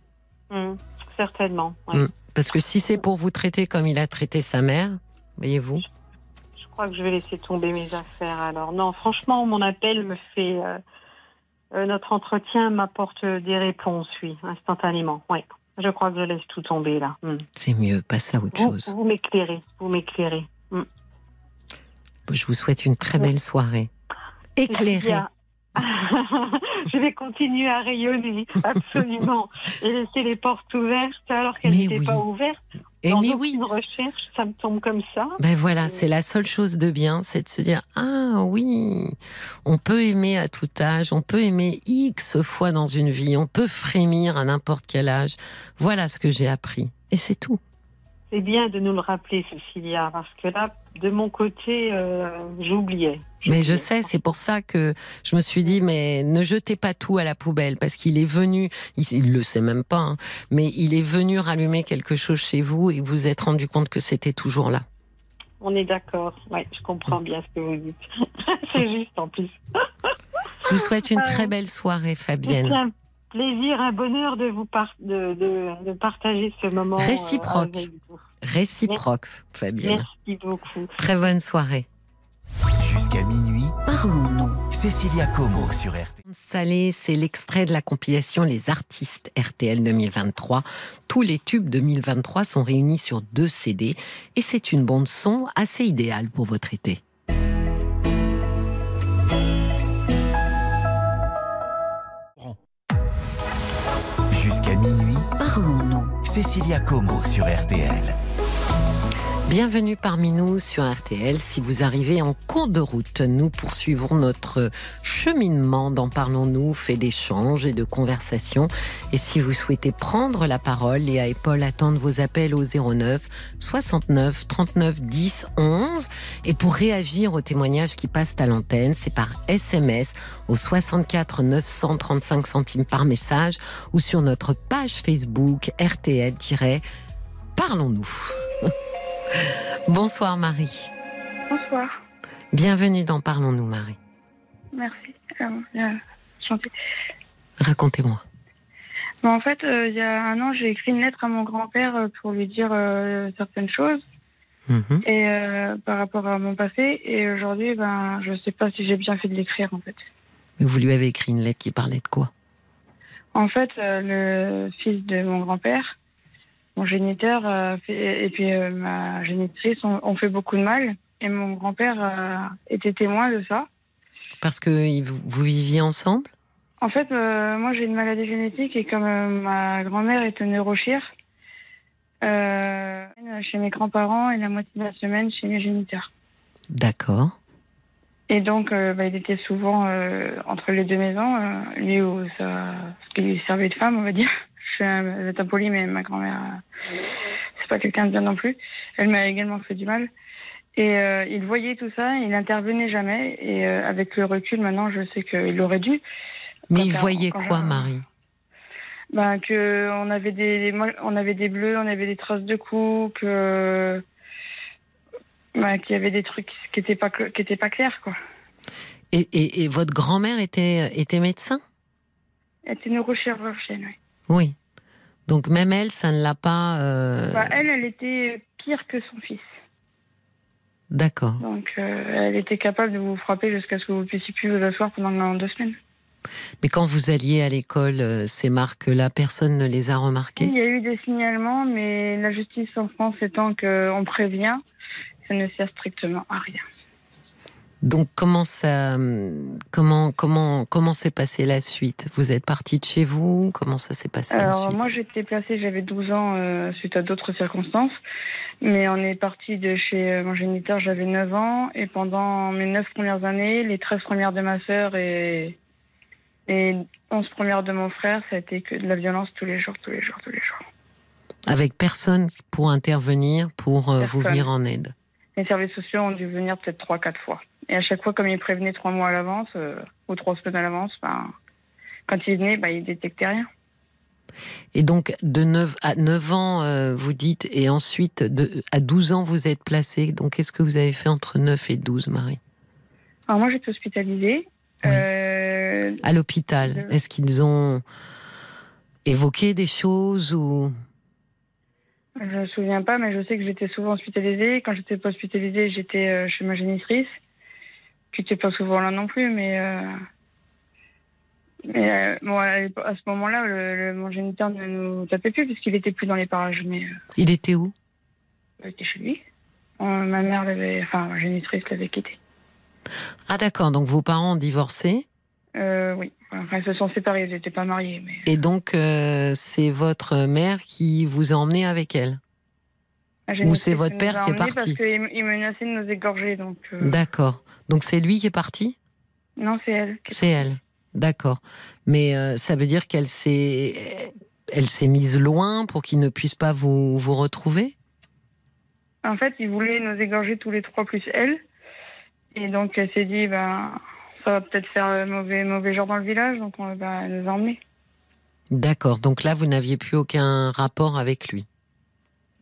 Mmh, certainement. Mmh. Parce que si c'est pour vous traiter comme il a traité sa mère, voyez-vous. Je crois que je vais laisser tomber mes affaires alors. Non, franchement, mon appel me fait. euh, euh, notre entretien m'apporte des réponses, oui, instantanément. Oui. Je crois que je laisse tout tomber là. Hmm. C'est mieux, passe à autre Vous, chose. vous m'éclairez, vous m'éclairez. Je vous souhaite une très belle soirée. Éclairée. Je vais continuer à rayonner, absolument. Et laisser les portes ouvertes alors qu'elles n'étaient oui. pas ouvertes. Et Dans mais oui, recherche, ça me tombe comme ça. ben voilà, c'est la seule chose de bien, c'est de se dire ah oui, on peut aimer à tout âge, on peut aimer X fois dans une vie, on peut frémir à n'importe quel âge. Voilà ce que j'ai appris. Et c'est tout. C'est bien de nous le rappeler, Cécilia, parce que là, de mon côté, euh, j'oubliais. Mais je sais, c'est pour ça que je me suis dit, mais ne jetez pas tout à la poubelle, parce qu'il est venu, il, il le sait même pas, hein, mais il est venu rallumer quelque chose chez vous et vous vous êtes rendu compte que c'était toujours là. On est d'accord. Oui, je comprends bien ce que vous dites. c'est juste en plus. Je vous souhaite une très oui. belle soirée, Fabienne. Un plaisir, un bonheur de vous par- de, de, de partager ce moment. euh, Réciproque. avec vous. Réciproque, Fabienne. Merci beaucoup. Très bonne soirée. Jusqu'à minuit, Parlons-nous. Cécilia Como sur RTL. Salé, c'est l'extrait de la compilation Les artistes RTL 2023. Tous les tubes 2023 sont réunis sur deux CD et c'est une bande son assez idéale pour votre été. Cécilia Como sur RTL. Bienvenue parmi nous sur RTL. Si vous arrivez en cours de route, nous poursuivons notre cheminement dans Parlons-nous, fait d'échanges et de conversations. Et si vous souhaitez prendre la parole, Léa et Paul attendent vos appels au 09 69 39 10 11. Et pour réagir aux témoignages qui passent à l'antenne, c'est par SMS au 64 935 centimes par message ou sur notre page Facebook RTL-Parlons-nous. Bonsoir Marie. Bonsoir, Bienvenue dans Parlons-nous Marie. merci. Euh, euh. Racontez-moi. Bon, en fait, euh, il y a un an, j'ai écrit une lettre à mon grand-père euh, pour lui dire certaines choses Mhm. et par rapport à mon passé. Et aujourd'hui, ben, je sais pas si j'ai bien fait de l'écrire, en fait. Vous lui avez écrit une lettre qui parlait de quoi? En fait, le fils de mon grand-père, mon géniteur euh, et puis euh, ma génitrice ont, fait beaucoup de mal. Et mon grand-père euh, était témoin de ça. Parce que vous viviez ensemble? En fait, moi j'ai une maladie génétique et comme ma grand-mère est neurochir, chez mes grands-parents et la moitié de la semaine chez mes géniteurs. D'accord. Et donc, bah, il était souvent entre les deux maisons, lui ça, ce qui lui servait de femme, on va dire. Vais être impoli, mais ma grand-mère, euh, c'est pas quelqu'un de bien non plus. Elle m'a également fait du mal. Et euh, il voyait tout ça, il n'intervenait jamais. Et euh, avec le recul, maintenant, je sais qu'il aurait dû. Mais Quand il voyait quoi Marie? Ben, que on avait des, on avait des bleus, on avait des traces de coups, que ben, qu'il y avait des trucs qui étaient pas qui étaient pas clairs quoi. et, et- et votre grand-mère était, était médecin? Elle était neurochirurgienne. Oui. Oui. Donc même elle, ça ne l'a pas... euh, Ben, elle, elle était pire que son fils. D'accord. Donc, euh, elle était capable de vous frapper jusqu'à ce que vous puissiez plus vous asseoir pendant deux semaines. Mais quand vous alliez à l'école, euh, ces marques-là, personne ne les a Il remarquées y a eu des signalements, mais la justice en France étant qu'on prévient, ça ne sert strictement à rien. Donc comment ça, comment comment comment s'est passée la suite? Vous êtes partie de chez vous? Comment ça s'est passé Alors, ensuite moi, j'étais placée, j'avais 12 ans euh, suite à d'autres circonstances. Mais on est parti de chez euh, mon géniteur, j'avais 9 ans. Et pendant mes 9 premières années, les 13 premières de ma sœur et les 11 premières de mon frère, ça a été que de la violence tous les jours, tous les jours, tous les jours. Avec personne pour intervenir, pour euh, vous venir en aide? Les services sociaux ont dû venir peut-être 3-4 fois. Et à chaque fois, comme ils prévenaient 3 mois à l'avance euh, ou 3 semaines à l'avance, ben, quand ils venaient, ben, ils détectaient rien. Et donc de 9 à 9 ans, euh, vous dites, et ensuite de, à 12 ans, vous êtes placé. Donc qu'est-ce que vous avez fait entre 9 et 12, Marie? Alors moi, j'étais hospitalisée. Oui. Euh, À l'hôpital, est-ce qu'ils ont évoqué des choses ou Je me souviens pas, mais je sais que j'étais souvent hospitalisée. Quand j'étais pas hospitalisée, j'étais euh, chez ma génitrice, qui n'était pas souvent là non plus, mais. euh, Mais euh, bon, à ce moment-là, le, le- mon géniteur ne nous tapait plus puisqu'il était plus dans les parages, mais euh, Il était où? il était chez lui. Ma mère l'avait, enfin ma génitrice l'avait quitté. Ah d'accord, donc vos parents ont divorcé? Euh, oui, enfin ils se sont séparés, ils n'étaient pas mariés, mais. et donc euh, c'est votre mère qui vous a emmené avec elle. ma Ou c'est votre père qui est parti Parce qu'il il menaçait de nous égorger, donc. euh, D'accord. Donc c'est lui qui est parti non, c'est elle. C'est elle. D'accord. Mais euh, ça veut dire qu'elle s'est elle s'est mise loin pour qu'il ne puisse pas vous, vous retrouver En fait, il voulait nous égorger tous les trois plus elle. Et donc, elle s'est dit, ben, ça va peut-être faire euh, mauvais, mauvais genre dans le village, donc on va nous a emmenés. D'accord. Donc là, vous n'aviez plus aucun rapport avec lui?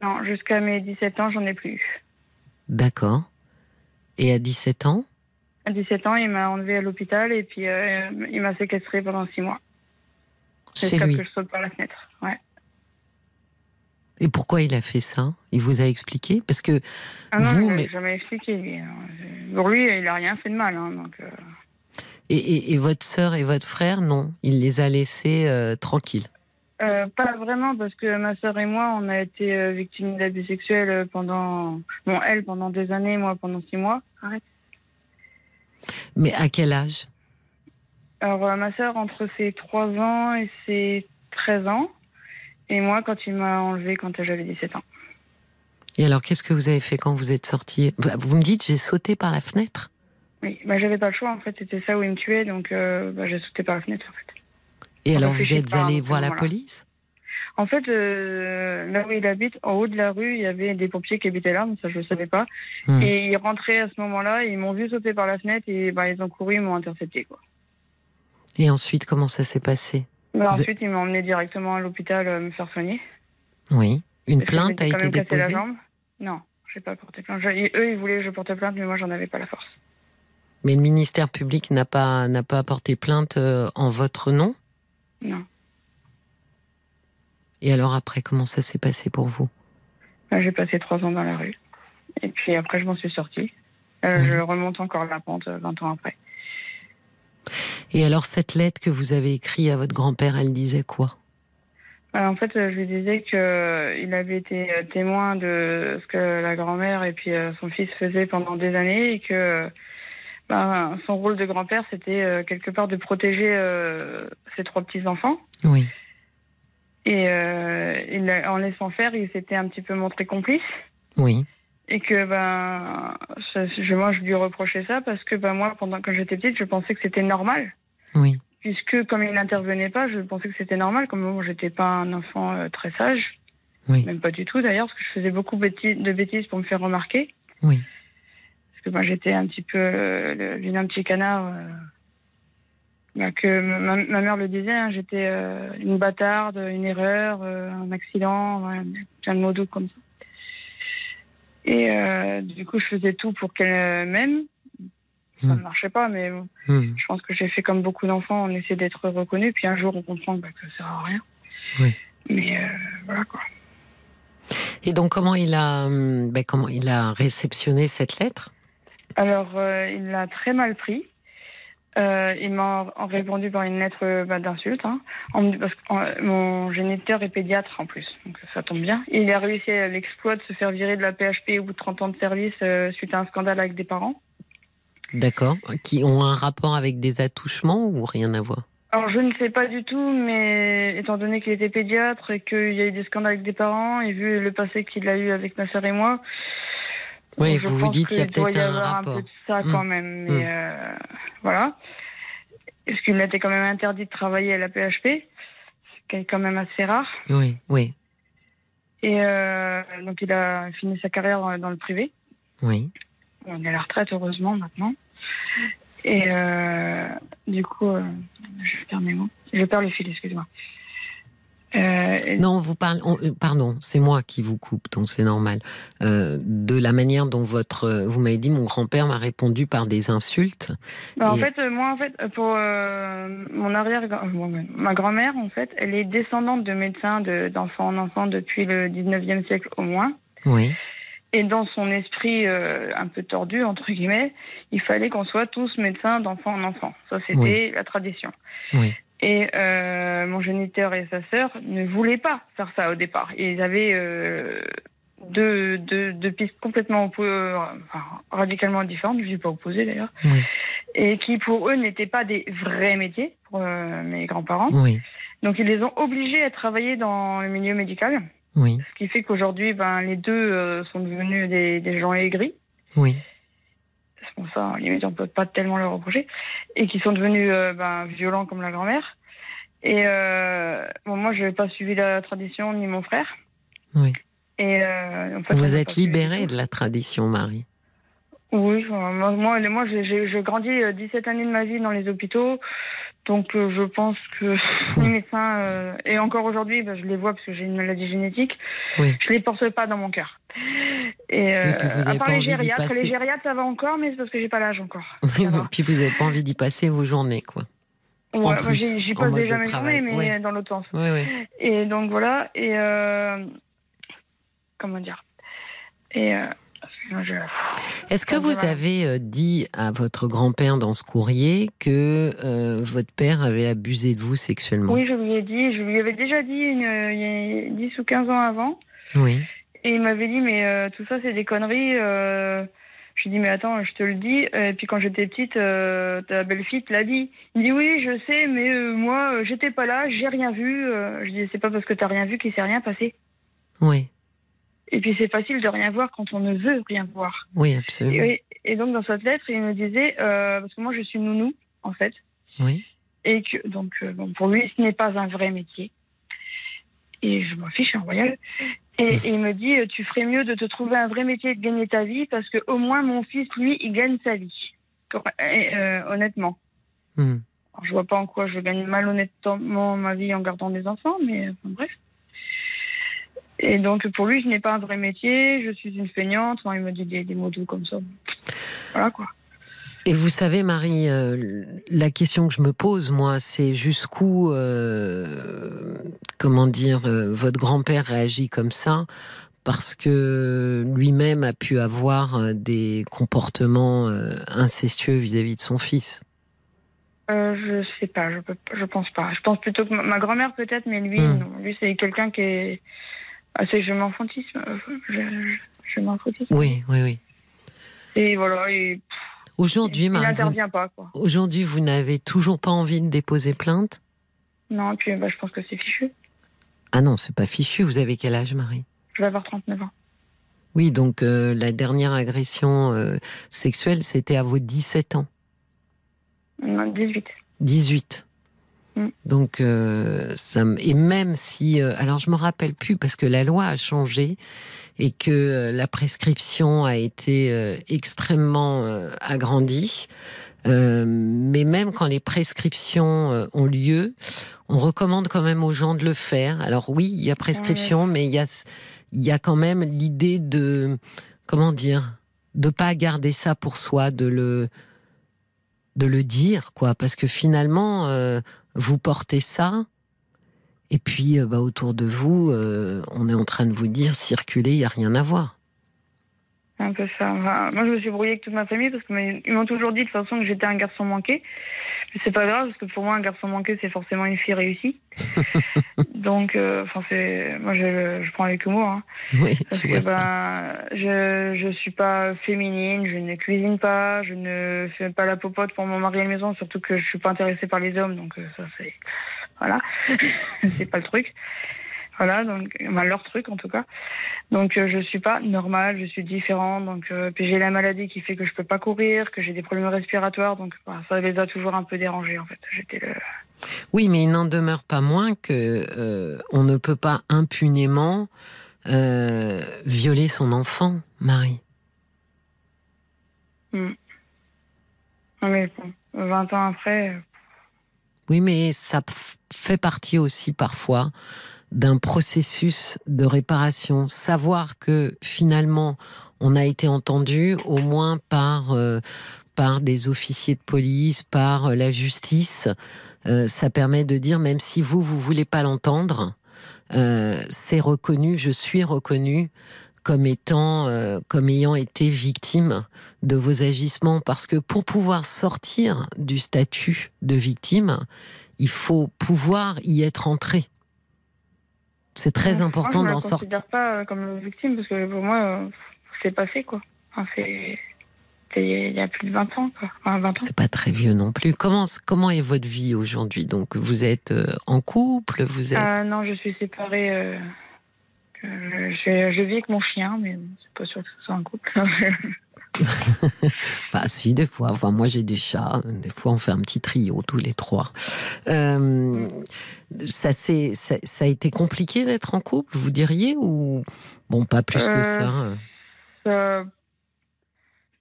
Non, jusqu'à mes 17 ans, j'en ai plus eu. D'accord. Et à 17 ans? À 17 ans, il m'a enlevé à l'hôpital et puis euh, il m'a séquestré pendant 6 mois. C'est lui. que je saute par la fenêtre. Ouais. Et pourquoi il a fait ça? Il vous a expliqué? Parce que Ah non, Vous, mais- jamais expliqué, lui. hein. Pour lui, il a rien fait de mal. hein, donc, euh, et, et- et votre sœur et votre frère, non, il les a laissés euh, tranquilles. Euh, pas vraiment, parce que ma sœur et moi, on a été euh, victimes d'abus sexuels pendant. Bon, elle pendant des années, moi pendant six mois. Arrête. Mais à quel âge? Alors, euh, ma sœur, entre ses 3 ans et ses 13 ans. Et moi, quand il m'a enlevé quand j'avais 17 ans. Et alors, qu'est-ce que vous avez fait quand vous êtes sorti Vous me dites, j'ai sauté par la fenêtre. Oui, bah, j'avais pas le choix, en fait. C'était ça où il me tuait, donc euh, bah, j'ai sauté par la fenêtre, en fait. Et alors, vous réfléchit êtes allé voir la police? En fait, euh, là où il habite, en haut de la rue, il y avait des pompiers qui habitaient là, mais ça je ne savais pas. Hmm. Et ils rentraient à ce moment-là, ils m'ont vu sauter par la fenêtre et bah, ils ont couru, ils m'ont intercepté. Quoi. Et ensuite, comment ça s'est passé? Bah, Vous- ensuite, ils m'ont emmené directement à l'hôpital euh, me faire soigner. Oui. Une je plainte a été cassé la déposée? jambe. Non, j'ai pas porté plainte. Je- eux, ils voulaient que je porte plainte, mais moi, j'en avais pas la force. Mais le ministère public n'a pas, n'a pas porté plainte euh, en votre nom? Non. Et alors après, comment ça s'est passé pour vous? Bah, j'ai passé trois ans dans la rue. Et puis après, je m'en suis sortie. Euh. Je remonte encore la pente euh, 20 ans après. Et alors, cette lettre que vous avez écrite à votre grand-père, elle disait quoi? Euh, en fait, euh, je lui disais que euh, il avait été euh, témoin de ce que la grand-mère et puis euh, son fils faisaient pendant des années et que euh, ben, son rôle de grand-père, c'était euh, quelque part de protéger euh, ses trois petits-enfants. Oui. Et euh, il en laissant faire, il s'était un petit peu montré complice. Oui. Et que ben, ça- je, moi, je lui reprochais ça parce que ben, moi, pendant que j'étais petite, je pensais que c'était normal. Oui. Puisque comme il n'intervenait pas, je pensais que c'était normal. Comme moi, j'étais pas un enfant très sage. Oui. Même pas du tout d'ailleurs, parce que je faisais beaucoup de bêtises pour me faire remarquer. Oui. Parce que moi, j'étais un petit peu euh, le vilain petit canard. euh, bah, que ma, ma mère le disait, hein, j'étais euh, une bâtarde, une erreur, euh, un accident, voilà, plein de mots doux comme ça. Et euh, du coup, je faisais tout pour qu'elle m'aime. Ça Hmm. ne marchait pas, mais bon, Hmm. je pense que j'ai fait comme beaucoup d'enfants, on essaie d'être reconnu, puis un jour on comprend bah, que ça sert à rien. Oui. Mais euh, voilà quoi. Et donc, comment il a, hum, ben, comment il a réceptionné cette lettre? Alors, euh, il l'a très mal pris. Euh, il m'a répondu par une lettre bah, d'insulte. Hein, parce que mon géniteur est pédiatre en plus, donc ça tombe bien. Il a réussi à l'exploit de se faire virer de la PHP au bout de 30 ans de service euh, suite à un scandale avec des parents. D'accord. Qui ont un rapport avec des attouchements ou rien à voir? Alors, je ne sais pas du tout, mais étant donné qu'il était pédiatre et qu'il y a eu des scandales avec des parents, et vu le passé qu'il a eu avec ma sœur et moi, Oui, vous vous dites qu'il y a peut-être un rapport. un peu de ça Mm. quand même. Mais Mm. euh, voilà. Parce qu'il était quand même interdit de travailler à la PHP, ce qui est quand même assez rare. Oui, oui, Et euh, donc, il a fini sa carrière euh, dans le privé. oui. On est à la retraite, heureusement, maintenant. Et euh, du coup, je perds mes mots. Je perds le fil, excuse-moi. Euh, Non, vous parlez. on- euh, pardon, c'est moi qui vous coupe, donc c'est normal. Euh, de la manière dont votre, vous m'avez dit, mon grand-père m'a répondu par des insultes. Bah, en fait, moi, en fait, pour euh, mon arrière, ma grand-mère, en fait, elle est descendante de médecins de- d'enfants en enfant depuis le 19e siècle au moins. Oui, Et dans son esprit un peu tordu, entre guillemets, il fallait qu'on soit tous médecins d'enfant en enfant. Ça, c'était Oui. la tradition. oui, Et euh, mon géniteur et sa sœur ne voulaient pas faire ça au départ. Ils avaient euh, deux, deux, deux pistes complètement oppo- enfin, radicalement différentes, je ne dis pas opposées d'ailleurs, oui, et qui pour eux n'étaient pas des vrais métiers, pour euh, mes grands-parents. oui, Donc ils les ont obligés à travailler dans le milieu médical, oui, ce qui fait qu'aujourd'hui, ben, les deux euh, sont devenus des, des gens aigris. oui, Pour ça, limite, on peut pas tellement leur reprocher. Et qui sont devenus euh, ben, violents comme la grand-mère. Et euh, bon, moi, je n'ai pas suivi la tradition, ni mon frère. oui. Et, euh, en fait, on Vous êtes libérée de la tradition, Marie. Oui, moi, moi, moi j'ai- grandi euh, 17 années de ma vie dans les hôpitaux. Donc, euh, je pense que les médecins, euh, et encore aujourd'hui, ben, je les vois parce que j'ai une maladie génétique, Oui. je les porte pas dans mon cœur. Et euh, Oui, puis vous à part pas les gériatres, passer. les gériatres, ça va encore, mais c'est parce que j'ai pas l'âge encore. Ça va. Puis vous n'avez pas envie d'y passer vos journées, quoi. Ouais, plus, j'y passe déjà mes travail, journées, mais ouais. dans l'autre sens. Oui, oui. Et donc voilà, et euh, comment dire? Et euh, je- Est-ce que vous avez euh, dit à votre grand-père dans ce courrier que euh, votre père avait abusé de vous sexuellement? Oui, je lui ai dit, je lui avais déjà dit une, il y a 10 ou 15 ans avant, Oui. et il m'avait dit, mais euh, tout ça, c'est des conneries. Euh, je lui ai dit, mais attends, je te le dis. Et puis quand j'étais petite, euh, ta belle-fille te l'a dit. Il dit, oui, je sais, mais euh, moi, euh, j'étais pas là, j'ai rien vu. Euh, je dis, c'est pas parce que t'as rien vu qu'il s'est rien passé. Oui, Et puis c'est facile de rien voir quand on ne veut rien voir. oui, absolument. Et, et donc dans cette lettre, il me disait, euh, parce que moi je suis nounou en fait, Oui, et que donc euh, bon, pour lui ce n'est pas un vrai métier. Et je m'en fiche, en royal. Et, et il me dit, euh, tu ferais mieux de te trouver un vrai métier et de gagner ta vie, parce que au moins mon fils, lui, il gagne sa vie. Euh, honnêtement. Hmm. Alors, je vois pas en quoi je gagne malhonnêtement ma vie en gardant des enfants, mais enfin, bref. Et donc pour lui, ce n'est pas un vrai métier, je suis une feignante. Enfin, il me dit des, des mots doux comme ça. Voilà quoi. Et vous savez, Marie, euh, la question que je me pose, moi, c'est jusqu'où, euh, comment dire, euh, votre grand-père réagit comme ça parce que lui-même a pu avoir des comportements incestueux vis-à-vis de son fils? Je sais pas, je, peux, je pense pas. Je pense plutôt que ma, ma grand-mère peut-être, mais lui, Hmm. non. Lui, c'est quelqu'un qui est je m'enfantisme. euh, Je, je, je m'enfantisme. Oui, oui, oui. Et voilà, et, Aujourd'hui, il n'intervient pas quoi. aujourd'hui, vous n'avez toujours pas envie de déposer plainte? Non, et puis bah, je pense que c'est fichu. Ah non, c'est pas fichu. Vous avez quel âge, Marie? Je vais avoir 39 ans. Oui, donc euh, la dernière agression euh, sexuelle, c'était à vos 17 ans. Non, 18. 18. Mm. Donc, euh, ça, et même si, euh, alors je me rappelle plus parce que la loi a changé et que euh, la prescription a été euh, extrêmement agrandie. Euh, mais même quand les prescriptions euh, ont lieu, on recommande quand même aux gens de le faire. Alors oui, il y a prescription, mais il y a, il y a quand même l'idée de, comment dire, de pas garder ça pour soi, de le, de le dire, quoi, parce que finalement, euh, vous portez ça, et puis euh, bah, autour de vous, euh, on est en train de vous dire circuler, il y a rien à voir. Un peu ça. Moi, je me suis brouillée avec toute ma famille parce qu'ils m'ont toujours dit de toute façon que j'étais un garçon manqué. C'est pas grave parce que pour moi, un garçon manqué, c'est forcément une fille réussie. Donc, euh, enfin, c'est moi, je, je prends avec humour. Hein. Oui, Parce je que ça. ben, je je suis pas féminine, je ne cuisine pas, je ne fais pas la popote pour mon mari à la maison, surtout que je suis pas intéressée par les hommes, donc euh, ça c'est voilà, c'est pas le truc. Voilà, donc enfin, leur truc en tout cas. Donc euh, je suis pas normale, je suis différente. Donc euh, puis j'ai la maladie qui fait que je peux pas courir, que j'ai des problèmes respiratoires, donc voilà, ça les a toujours un peu dérangés en fait. J'étais le Oui, mais il n'en demeure pas moins que euh, on ne peut pas impunément euh, violer son enfant, Marie. Non, mais bon, 20 ans après, Oui, mais ça fait partie aussi parfois d'un processus de réparation, savoir que finalement on a été entendu au moins par euh, par des officiers de police, par euh, la justice, euh, ça permet de dire même si vous vous voulez pas l'entendre, c'est reconnu, je suis reconnu comme étant comme ayant été victime de vos agissements parce que pour pouvoir sortir du statut de victime, il faut pouvoir y être entré. C'est très important d'en sortir. Je ne pas euh, comme victime parce que pour moi, euh, c'est passé quoi. c'est il y a plus de 20 ans. Quoi. C'est pas très vieux non plus. Comment, comment est votre vie aujourd'hui? Donc, vous êtes euh, en couple vous êtes... Non, je suis séparée. je, vis avec mon chien, mais c'est pas sûr que ce soit un couple. bah si, des fois. Enfin, moi j'ai des chats. Des fois, on fait un petit trio tous les trois. Euh, ça, c'est, ça, a été compliqué d'être en couple, vous diriez ou bon, pas plus que euh, ça. ça.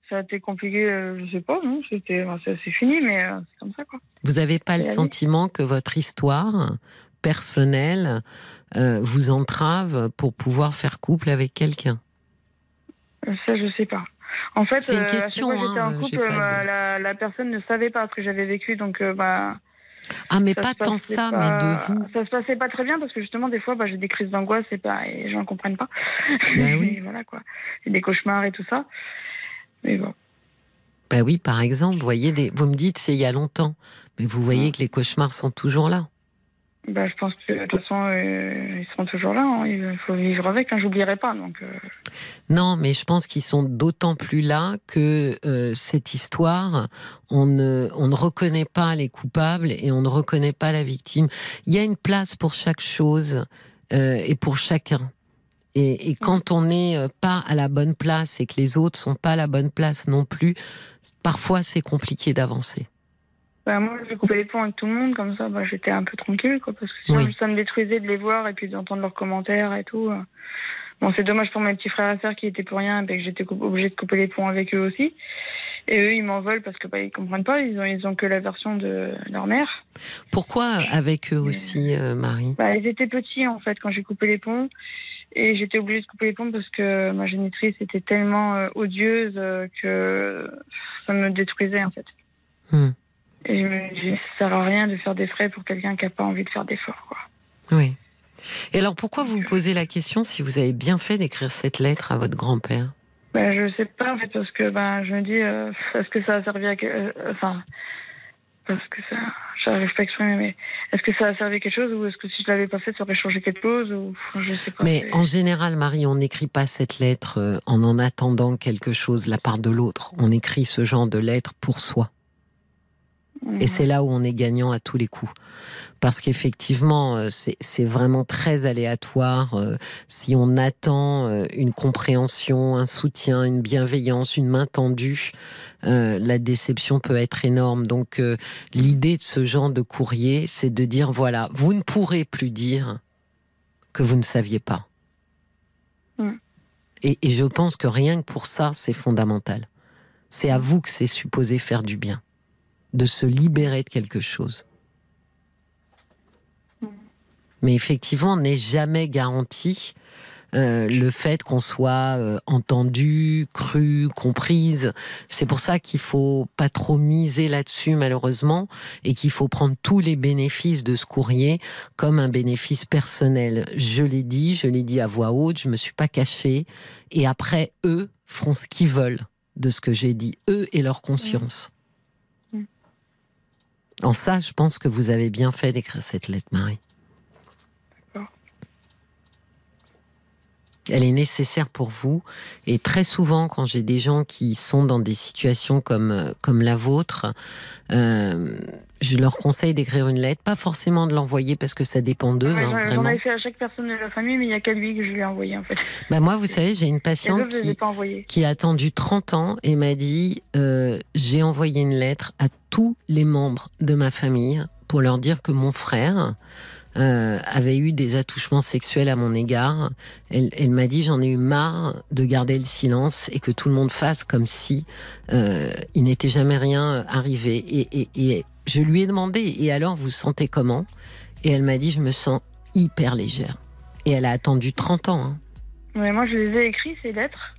Ça a été compliqué, euh, je sais pas, non C'était, c'est fini, mais c'est comme ça, quoi. Vous n'avez pas le sentiment que votre histoire personnelle vous entrave pour pouvoir faire couple avec quelqu'un? Ça, je sais pas. En fait, c'est une question. j'étais en couple, la, personne ne savait pas ce que j'avais vécu, donc bah. Ah, mais pas tant ça, mais de vous. Ça se passait pas très bien parce que justement, des fois, bah, j'ai des crises d'angoisse et, pas, et les gens ne comprennent pas. Ben oui. voilà quoi. J'ai des cauchemars et tout ça. Mais bon. Ben oui, par exemple, vous voyez, des... vous me dites c'est il y a longtemps, mais vous voyez que les cauchemars sont toujours là. Bah, je pense que de toute façon, euh, ils seront toujours là. Hein. Il faut vivre avec. Hein. J'oublierai pas. Donc. Euh. Non, mais je pense qu'ils sont d'autant plus là que euh, cette histoire, on ne, on ne reconnaît pas les coupables et on ne reconnaît pas la victime. Il y a une place pour chaque chose et pour chacun. Et, et quand on n'est pas à la bonne place et que les autres sont pas à la bonne place non plus, parfois c'est compliqué d'avancer. Bah, moi, j'ai coupé les ponts avec tout le monde, comme ça, bah, j'étais un peu tranquille, quoi, parce que sinon, ça me détruisait de les voir et puis d'entendre leurs commentaires et tout. Bon, c'est dommage pour mes petits frères et sœurs qui étaient pour rien, et que j'étais obligée de couper les ponts avec eux aussi. Et eux, ils m'en veulent parce que bah, ils comprennent pas, ils ont, ils ont que la version de leur mère. Pourquoi avec eux aussi, euh, Marie? Bah, Ils étaient petits, en fait, quand j'ai coupé les ponts. Et j'étais obligée de couper les ponts parce que ma génitrice était tellement euh, odieuse euh, que ça me détruisait, en fait. Hmm. Et je me dis, ça sert à rien de faire des frais pour quelqu'un qui n'a pas envie de faire d'efforts. Quoi. Oui. Et alors, pourquoi vous vous posez la question si vous avez bien fait d'écrire cette lettre à votre grand-père? Ben, Je ne sais pas, en fait, parce que ben, je me dis, euh, est-ce que ça a servi à. Euh, enfin. Parce que ça. J'arrive pas à exprimer, mais est-ce que ça a servi à quelque chose ou est-ce que si je l'avais pas fait, ça aurait changé quelque chose ou je sais pas. Mais en général, Marie, on n'écrit pas cette lettre euh, en en attendant quelque chose de la part de l'autre. On écrit ce genre de lettre pour soi. Et c'est là où on est gagnant à tous les coups. Parce qu'effectivement, euh, c'est vraiment très aléatoire. Euh, si on attend euh, une compréhension, un soutien, une bienveillance, une main tendue, la déception peut être énorme. Donc l'idée de ce genre de courrier, c'est de dire, voilà, vous ne pourrez plus dire que vous ne saviez pas. Mm. Et, et je pense que rien que pour ça, c'est fondamental. C'est à vous que c'est supposé faire du bien de se libérer de quelque chose. Mais effectivement, n'est jamais garanti euh, le fait qu'on soit euh, entendu, cru, comprise. C'est pour ça qu'il faut pas trop miser là-dessus malheureusement et qu'il faut prendre tous les bénéfices de ce courrier comme un bénéfice personnel. Je l'ai dit, je l'ai dit à voix haute, je me suis pas cachée et après eux feront ce qu'ils veulent de ce que j'ai dit, eux et leur conscience. En ça, je pense que vous avez bien fait d'écrire cette lettre, Marie. Elle est nécessaire pour vous. Et très souvent, quand j'ai des gens qui sont dans des situations comme, euh, comme la vôtre, euh, je leur conseille d'écrire une lettre, pas forcément de l'envoyer parce que ça dépend d'eux. Ouais, hein, J'en ai fait à chaque personne de la famille, mais il n'y a qu'à lui que je lui ai envoyé en fait. Bah moi, vous savez, j'ai une patiente qui, qui, a attendu 30 ans et m'a dit euh, j'ai envoyé une lettre à tous les membres de ma famille pour leur dire que mon frère euh, avait eu des attouchements sexuels à mon égard. Elle, m'a dit j'en ai eu marre de garder le silence et que tout le monde fasse comme si euh, il n'était jamais rien arrivé. Et, et, je lui ai demandé et alors vous sentez comment? Et elle m'a dit je me sens hyper légère. Et elle a attendu 30 ans. hein. Moi, je les ai écrits, ces lettres.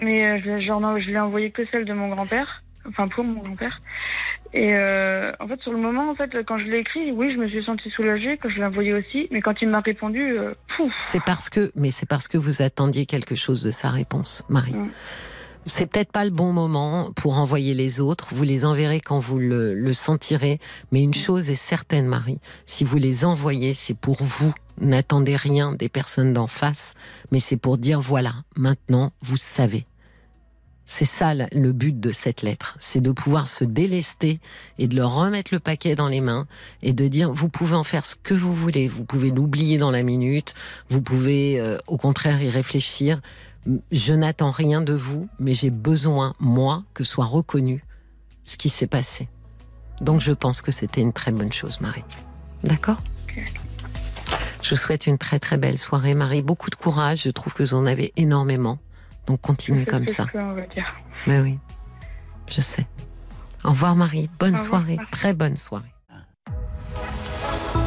Mais euh, je, ai- je l'ai envoyé que celle de mon grand-père. Enfin, pour mon grand-père. Et euh, en fait, sur le moment, en fait, quand je l'ai écrit, oui, je me suis sentie soulagée, quand je l'ai envoyé aussi. Mais quand il m'a répondu, euh, pouf C'est parce que, mais c'est parce que vous attendiez quelque chose de sa réponse, Marie. Mm. C'est peut-être pas le bon moment pour envoyer les autres. Vous les enverrez quand vous le, le sentirez. Mais une chose est certaine, Marie. Si vous les envoyez, c'est pour vous. N'attendez rien des personnes d'en face. Mais c'est pour dire, voilà, maintenant, vous savez. C'est ça le but de cette lettre. C'est de pouvoir se délester et de leur remettre le paquet dans les mains et de dire, vous pouvez en faire ce que vous voulez. Vous pouvez l'oublier dans la minute. Vous pouvez, euh, au contraire, y réfléchir. Je n'attends rien de vous, mais j'ai besoin, moi, que soit reconnu ce qui s'est passé. Donc je pense que c'était une très bonne chose, Marie. D'accord? Je vous souhaite une très très belle soirée, Marie. Beaucoup de courage. Je trouve que vous en avez énormément. Donc continuez c'est comme ça. je peux, on va dire. Mais oui, je sais. Au revoir, Marie. Bonne revoir, soirée. merci. Très bonne soirée.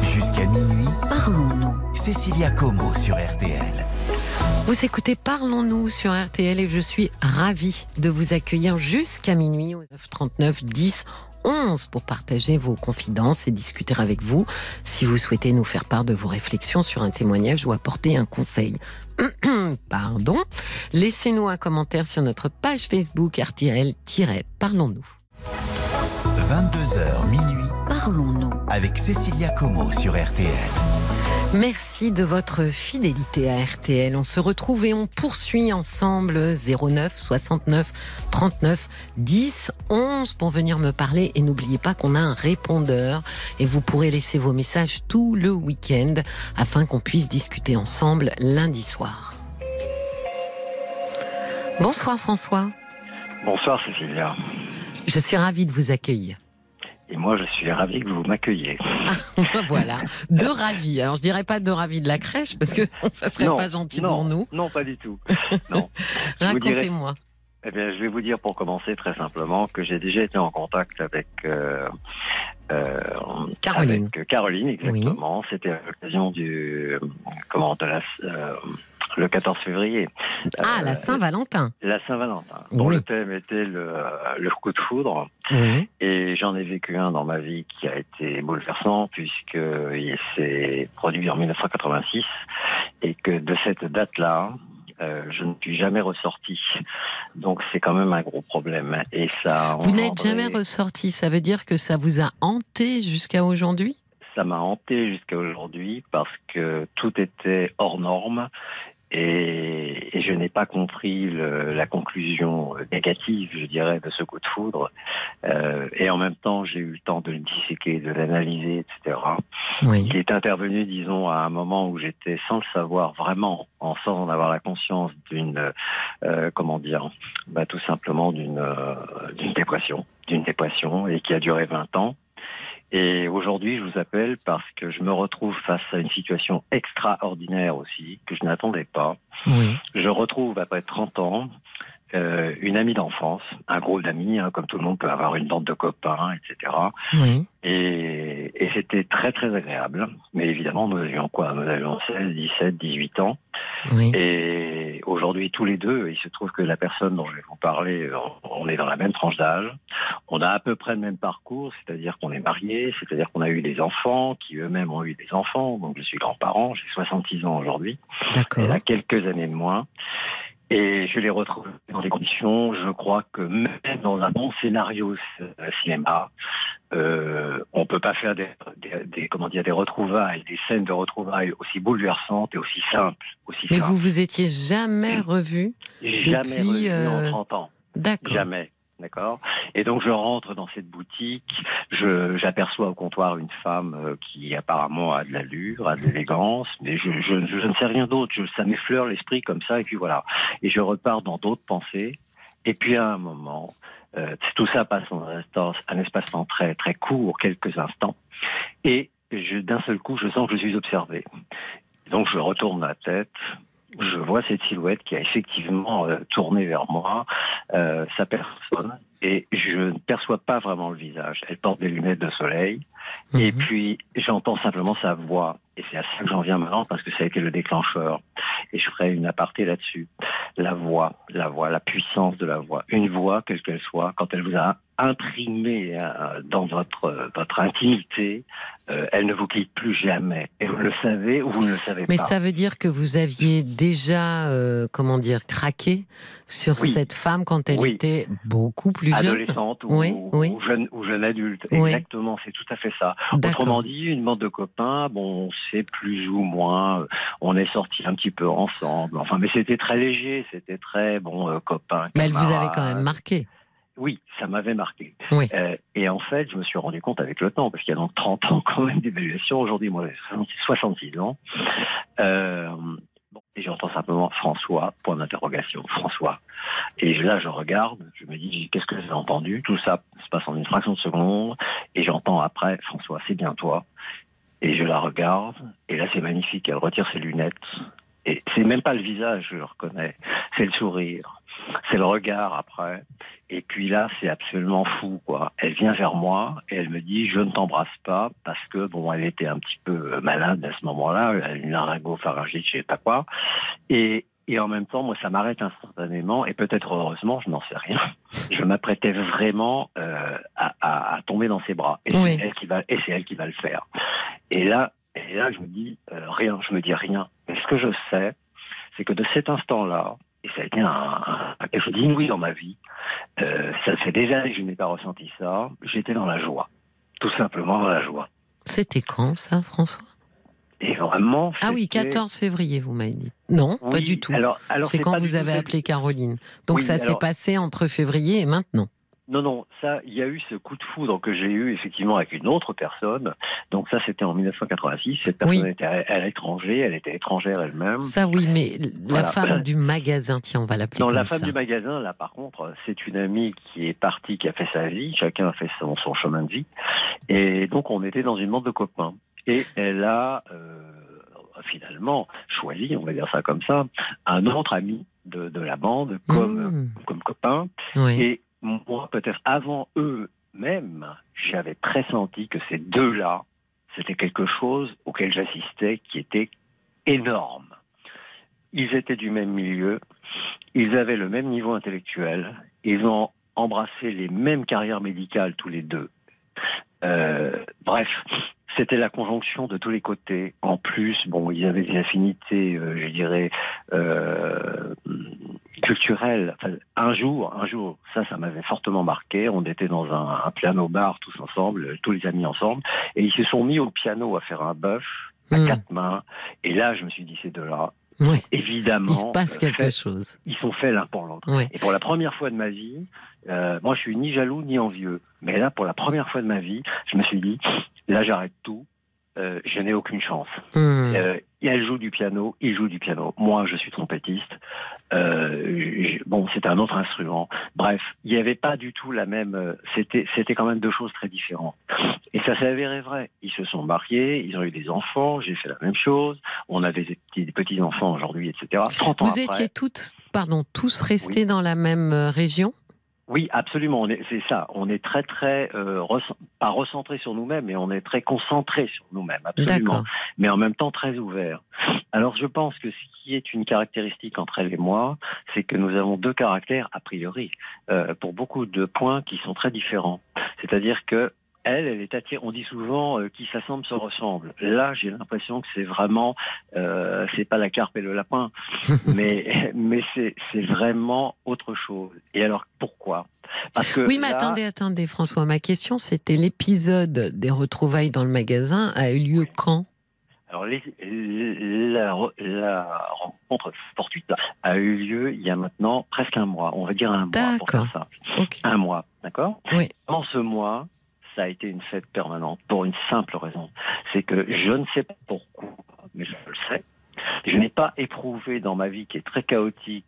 Jusqu'à minuit, Parlons-nous. Cécilia Como sur RTL. Vous écoutez Parlons-nous sur RTL et je suis ravie de vous accueillir jusqu'à minuit au 939 10 11 pour partager vos confidences et discuter avec vous si vous souhaitez nous faire part de vos réflexions sur un témoignage ou apporter un conseil. Pardon. Laissez-nous un commentaire sur notre page Facebook RTL-Parlons-nous. 22h minuit Parlons-nous. avec Cécilia Como sur RTL. Merci de votre fidélité à RTL. On se retrouve et on poursuit ensemble 09 69 39 10 11 pour venir me parler. Et n'oubliez pas qu'on a un répondeur et vous pourrez laisser vos messages tout le week-end afin qu'on puisse discuter ensemble lundi soir. Bonsoir François. Bonsoir Cécilia. Je suis ravie de vous accueillir. Et moi, je suis ravi que vous m'accueilliez. voilà, de ravis. Alors je dirais pas de ravis de la crèche parce que ça serait Non, pas gentil non, pour nous. Non, pas du tout. Racontez-moi. Eh bien, je vais vous dire pour commencer très simplement que j'ai déjà été en contact avec euh, euh, Caroline. avec Caroline, exactement. C'était à l'occasion du comment de la euh, le 14 février. Ah, Euh, la Saint-Valentin. La Saint-Valentin. Dont Oui. le thème était le, le coup de foudre. Oui. Et j'en ai vécu un dans ma vie qui a été bouleversant puisque il s'est produit en 1986 et que de cette date-là, euh, je ne suis jamais ressorti. Donc c'est quand même un gros problème. Et ça. Vous n'êtes jamais ressorti. Ça veut dire que ça vous a hanté jusqu'à aujourd'hui? Ça m'a hanté jusqu'à aujourd'hui parce que tout était hors norme. Et, et je n'ai pas compris le- la conclusion négative, je dirais, de ce coup de foudre. Euh, et en même temps, j'ai eu le temps de le disséquer, de l'analyser, etc. Oui. Il est intervenu, disons, à un moment où j'étais, sans le savoir vraiment, en sans en avoir la conscience d'une, euh, comment dire, bah, tout simplement d'une euh, d'une dépression, d'une dépression, et qui a duré 20 ans. Et aujourd'hui, je vous appelle parce que je me retrouve face à une situation extraordinaire aussi, que je n'attendais pas. Oui. Je retrouve, après 30 ans, euh, une amie d'enfance, un groupe d'amis, hein, comme tout le monde peut avoir une bande de copains, etc. Oui. Et, et c'était très très agréable. Mais évidemment, nous avions quoi? Nous avions 16, 17, 18 ans. Oui. Et aujourd'hui, tous les deux, il se trouve que la personne dont je vais vous parler, euh, on est dans la même tranche d'âge. On a à peu près le même parcours, c'est-à-dire qu'on est mariés, c'est-à-dire qu'on a eu des enfants, qui eux-mêmes ont eu des enfants. Donc je suis grand-parent, j'ai 66 ans aujourd'hui. D'accord. Elle a quelques années de moins. Et je les retrouve dans des conditions, je crois que même dans un bon scénario euh, cinéma, euh, on peut pas faire des, des, des- comment dire des retrouvailles, des scènes de retrouvailles aussi bouleversantes et aussi simples, aussi Mais simples. vous vous étiez jamais revu jamais depuis, revu en euh, 30 ans, D'accord. jamais. D'accord. Et donc je rentre dans cette boutique, j'aperçois au comptoir une femme euh, qui apparemment a de l'allure, a de l'élégance, mais je, je, ne sais rien d'autre. Ça m'effleure l'esprit comme ça et puis voilà. Et je repars dans d'autres pensées. Et puis à un moment, euh, tout ça passe en un, instant- un espace-temps très très court, quelques instants. Et d'un seul coup, je sens que je suis observé. Donc je retourne la tête. Je vois cette silhouette qui a effectivement euh, tourné vers moi, euh, sa personne, et je ne perçois pas vraiment le visage. Elle porte des lunettes de soleil, et Mhm. puis j'entends simplement sa voix. et c'est à ça que j'en viens maintenant parce que ça a été le déclencheur. Et je ferai une aparté là-dessus. La voix, la voix, la puissance de la voix. Une voix, quelle qu'elle soit, quand elle vous a imprimé euh, dans votre, euh, votre intimité, euh, elle ne vous quitte plus jamais. Et vous le savez ou vous ne le savez Mais pas. ça veut dire que vous aviez déjà, euh, comment dire, craqué sur Oui. cette femme quand elle Oui. était beaucoup plus jeune. Adolescente ou, Oui, ou- oui. ou jeune, ou jeune adulte. Exactement, c'est tout à fait ça. Autrement dit, une bande de copains, bon, on sait plus ou moins, on est sortis un petit peu ensemble. Enfin, mais c'était très léger, c'était très bon euh, copain. Mais elle vous avait quand même marqué. Oui, ça m'avait marqué. Oui. Euh, et en fait, je me suis rendu compte avec le temps, parce qu'il y a donc 30 ans quand même d'évaluation. Aujourd'hui, moi, j'ai 66 ans. Euh, bon, et j'entends simplement François, point d'interrogation, François. Et là, je regarde, je me dis, qu'est-ce que j'ai entendu? Tout ça se passe en une fraction de seconde. Et j'entends après, François, c'est bien toi. Et je la regarde, et là, c'est magnifique. Elle retire ses lunettes. Et c'est même pas le visage, je le reconnais. C'est le sourire. C'est le regard après. Et puis là, c'est absolument fou, quoi. Elle vient vers moi et elle me dit, je ne t'embrasse pas parce que, bon, elle était un petit peu euh, malade à ce moment-là, elle a une laryngopharyngite, je sais pas quoi. Et, et en même temps, moi, ça m'arrête instantanément et peut-être heureusement, je n'en sais rien. Je m'apprêtais vraiment euh, à, à- à tomber dans ses bras. Et Oui. c'est elle qui va, et c'est elle qui va le faire. Et là, et là, je me dis euh, rien, je me dis rien. Mais ce que je sais, c'est que de cet instant-là, et ça a été un, un- quelque chose d'inouï dans ma vie, euh, ça fait des années que je n'ai pas ressenti ça, j'étais dans la joie. Tout simplement dans la joie. C'était quand ça, François? Et vraiment. Ah oui, c'était- 14 février, vous m'avez dit. Non, pas du tout. Alors, alors C'est quand vous avez appelé Caroline. Donc Oui, ça s'est alors- passé entre février et maintenant. Non, non, ça, il y a eu ce coup de foudre que j'ai eu effectivement avec une autre personne. Donc ça, c'était en 1986. Cette personne Oui. était à, l'étranger, elle était étrangère elle-même. Ça oui, mais la femme du magasin, tiens, on va l'appeler Non, la femme ça. du magasin, là, par contre, c'est une amie qui est partie, qui a fait sa vie. Chacun a fait son, son chemin de vie. Et donc, on était dans une bande de copains. Et elle a, euh, finalement, choisi, on va dire ça comme ça, un autre ami de, de la bande comme, Mmh, comme copain. oui. Et moi, peut-être avant eux-mêmes, j'avais pressenti que ces deux-là, c'était quelque chose auquel j'assistais qui était énorme. Ils étaient du même milieu, ils avaient le même niveau intellectuel, ils ont embrassé les mêmes carrières médicales tous les deux. Euh, bref, c'était la conjonction de tous les côtés. En plus, bon, ils avaient des affinités, euh, je dirais, euh, culturelles. Enfin, un jour, un jour, ça, ça m'avait fortement marqué. On était dans un, un piano-bar tous ensemble, tous les amis ensemble, et ils se sont mis au piano à faire un bœuf à Mmh, quatre mains. Et là, je me suis dit, ces deux-là, ouais. évidemment, Il se passe euh, quelque fait- chose. ils sont faits l'un pour l'autre. Ouais. Et pour la première fois de ma vie, euh, moi je suis ni jaloux ni envieux. Mais là, pour la première fois de ma vie, je me suis dit, là j'arrête tout, euh, je n'ai aucune chance. Mmh. Euh, elle joue du piano, il joue du piano. Moi, je suis trompettiste. Euh, bon, c'est un autre instrument. Bref, il n'y avait pas du tout la même. euh, C'était, c'était quand même deux choses très différentes. Et ça s'est avéré vrai. Ils se sont mariés, ils ont eu des enfants. J'ai fait la même chose. On a des petits, des petits enfants aujourd'hui, etc. 30 ans Vous après. étiez toutes, pardon, tous restés dans la même région? Oui, absolument. C'est ça. On est très, très, euh, rec- pas recentré sur nous-mêmes, mais on est très concentré sur nous-mêmes, absolument. Mais en même temps très ouvert. Alors, je pense que ce qui est une caractéristique entre elle et moi, c'est que nous avons deux caractères a priori euh, pour beaucoup de points qui sont très différents. C'est-à-dire que elle, elle est attirée. On dit souvent euh, qui s'assemble se ressemble. Là, j'ai l'impression que c'est vraiment, euh, c'est pas la carpe et le lapin, mais mais c'est c'est vraiment autre chose. Et alors pourquoi? Parce que Oui, mais là- attendez, attendez, François. Ma question, c'était l'épisode des retrouvailles dans le magasin a eu lieu quand? Alors, les- la, la rencontre fortuite a eu lieu il y a maintenant presque un mois. On va dire un mois pour faire ça. Un mois, d'accord? Oui. Pendant ce mois, ça a été une fête permanente pour une simple raison. C'est que je ne sais pas pourquoi, mais je le sais. Je n'ai pas éprouvé dans ma vie qui est très chaotique,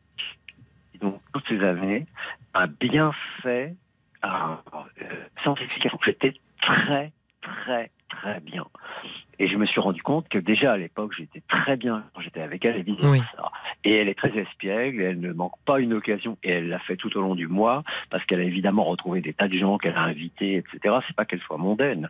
donc toutes ces années, un bienfait, un, euh, explication. J'étais très, très, très bien. Et je me suis rendu compte que déjà à l'époque, j'étais très bien quand j'étais avec elle et Oui. Et elle est très espiègle, et elle ne manque pas une occasion, et elle l'a fait tout au long du mois, parce qu'elle a évidemment retrouvé des tas de gens qu'elle a invités, etc. C'est pas qu'elle soit mondaine.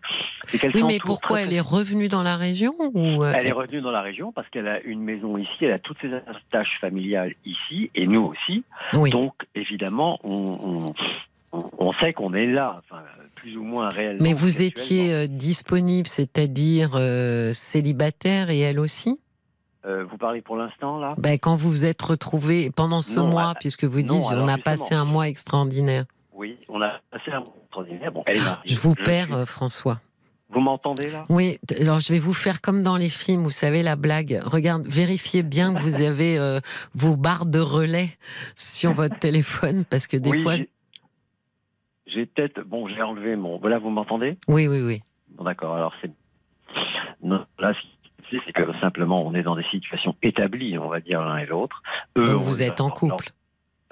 C'est qu'elle Oui, mais pourquoi très, elle est revenue dans la région ou euh, Elle est revenue dans la région parce qu'elle a une maison ici, elle a toutes ses tâches familiales ici, et nous aussi. Oui. Donc, évidemment, on, on, on- on sait qu'on est là, enfin, plus ou moins réellement. Mais vous étiez euh, disponible, c'est-à-dire euh, célibataire et elle aussi? Euh, vous parlez pour l'instant, là? Ben, Quand vous vous êtes retrouvés pendant ce Non, mois, euh, puisque vous non, dites on a passé un mois extraordinaire. Oui, on a passé un moment extraordinaire. Bon, elle. Je vous perds, suis- François. Vous m'entendez, là? Oui, alors je vais vous faire comme dans les films, vous savez, la blague. Regarde, vérifiez bien que vous avez euh, vos barres de relais sur votre téléphone, parce que des Oui, fois. J'ai- peut-être... Bon, j'ai enlevé mon... Voilà, vous m'entendez? Oui, oui, oui. Bon, d'accord, alors c'est... Non, là, c'est que simplement, on est dans des situations établies, on va dire, l'un et l'autre. Donc vous êtes en couple.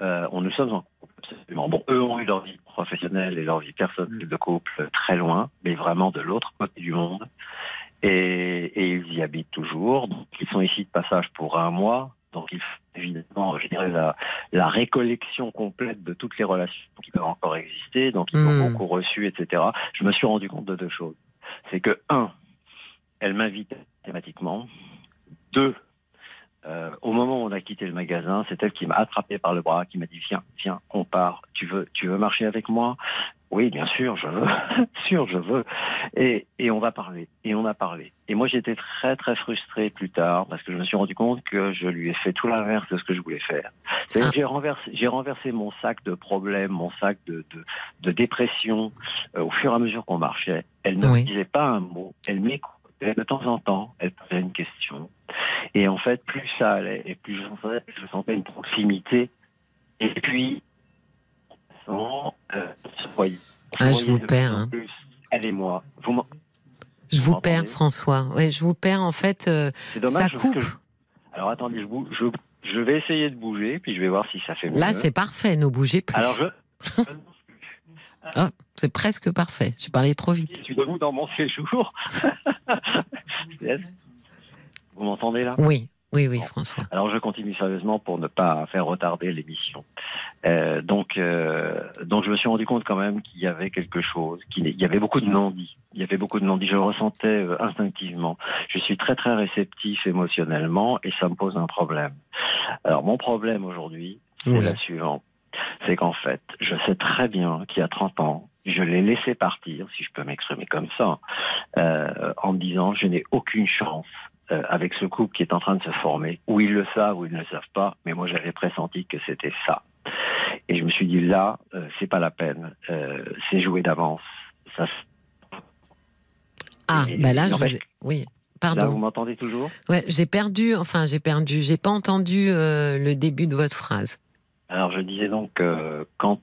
Euh, on nous sommes en couple, absolument. Bon, eux ont eu leur vie professionnelle et leur vie personnelle de couple très loin, mais vraiment de l'autre côté du monde. Et, et ils y habitent toujours. Donc, ils sont ici de passage pour un mois. Donc, il faut évidemment, je dirais, la, la récollection complète de toutes les relations qui peuvent encore exister. Donc, ils ont Hmm. beaucoup reçu, etc. Je me suis rendu compte de deux choses. C'est que, un, elle m'invite thématiquement. Deux, euh, au moment où on a quitté le magasin, c'est elle qui m'a attrapé par le bras, qui m'a dit viens, viens, on part. Tu veux, tu veux marcher avec moi? Oui, bien sûr, je veux, sûr, je veux. Et, et on va parler. Et on a parlé. Et moi, j'étais très très frustré plus tard parce que je me suis rendu compte que je lui ai fait tout l'inverse de ce que je voulais faire. J'ai renversé, j'ai renversé mon sac de problèmes, mon sac de, de, de dépression euh, au fur et à mesure qu'on marchait. Elle ne Oui. me disait pas un mot. Elle m'écoutait de temps en temps. Elle posait une question. Et en fait, plus ça allait, et plus je sentais, je sentais une proximité. Et puis, euh, Ah, je vous perds, hein. plus, Elle et moi. Vous Je vous Vous perds, François. Ouais, je vous perds. En fait, euh, ça dommage. parce coupe. je- Alors attendez, je, bouge, je, je vais essayer de bouger, puis je vais voir si ça fait mieux. Là, c'est parfait. Ne bougez plus. Alors je, C'est presque parfait. J'ai parlé trop vite. je suis debout dans mon séjour. Vous m'entendez là? Oui, oui, oui. François. Alors je continue sérieusement pour ne pas faire retarder l'émission. Euh, donc, euh, donc je me suis rendu compte quand même qu'il y avait quelque chose, qu'il y avait beaucoup de non-dits. Il y avait beaucoup de non-dits. Je le ressentais euh, instinctivement. Je suis très très réceptif émotionnellement et ça me pose un problème. Alors mon problème aujourd'hui, c'est Oui. la suivante. C'est qu'en fait, je sais très bien qu'il y a 30 ans, je l'ai laissé partir, si je peux m'exprimer comme ça, euh, en me disant je n'ai aucune chance euh, avec ce couple qui est en train de se former, ou ils le savent ou ils ne le savent pas, mais moi j'avais pressenti que c'était ça. Et je me suis dit là, euh, c'est pas la peine, euh, c'est joué d'avance. Ça, Ah, bah là, je Oui, là, pardon. vous m'entendez toujours? Ouais, j'ai perdu, enfin, j'ai perdu, j'ai pas entendu euh, le début de votre phrase. Alors je disais donc quand,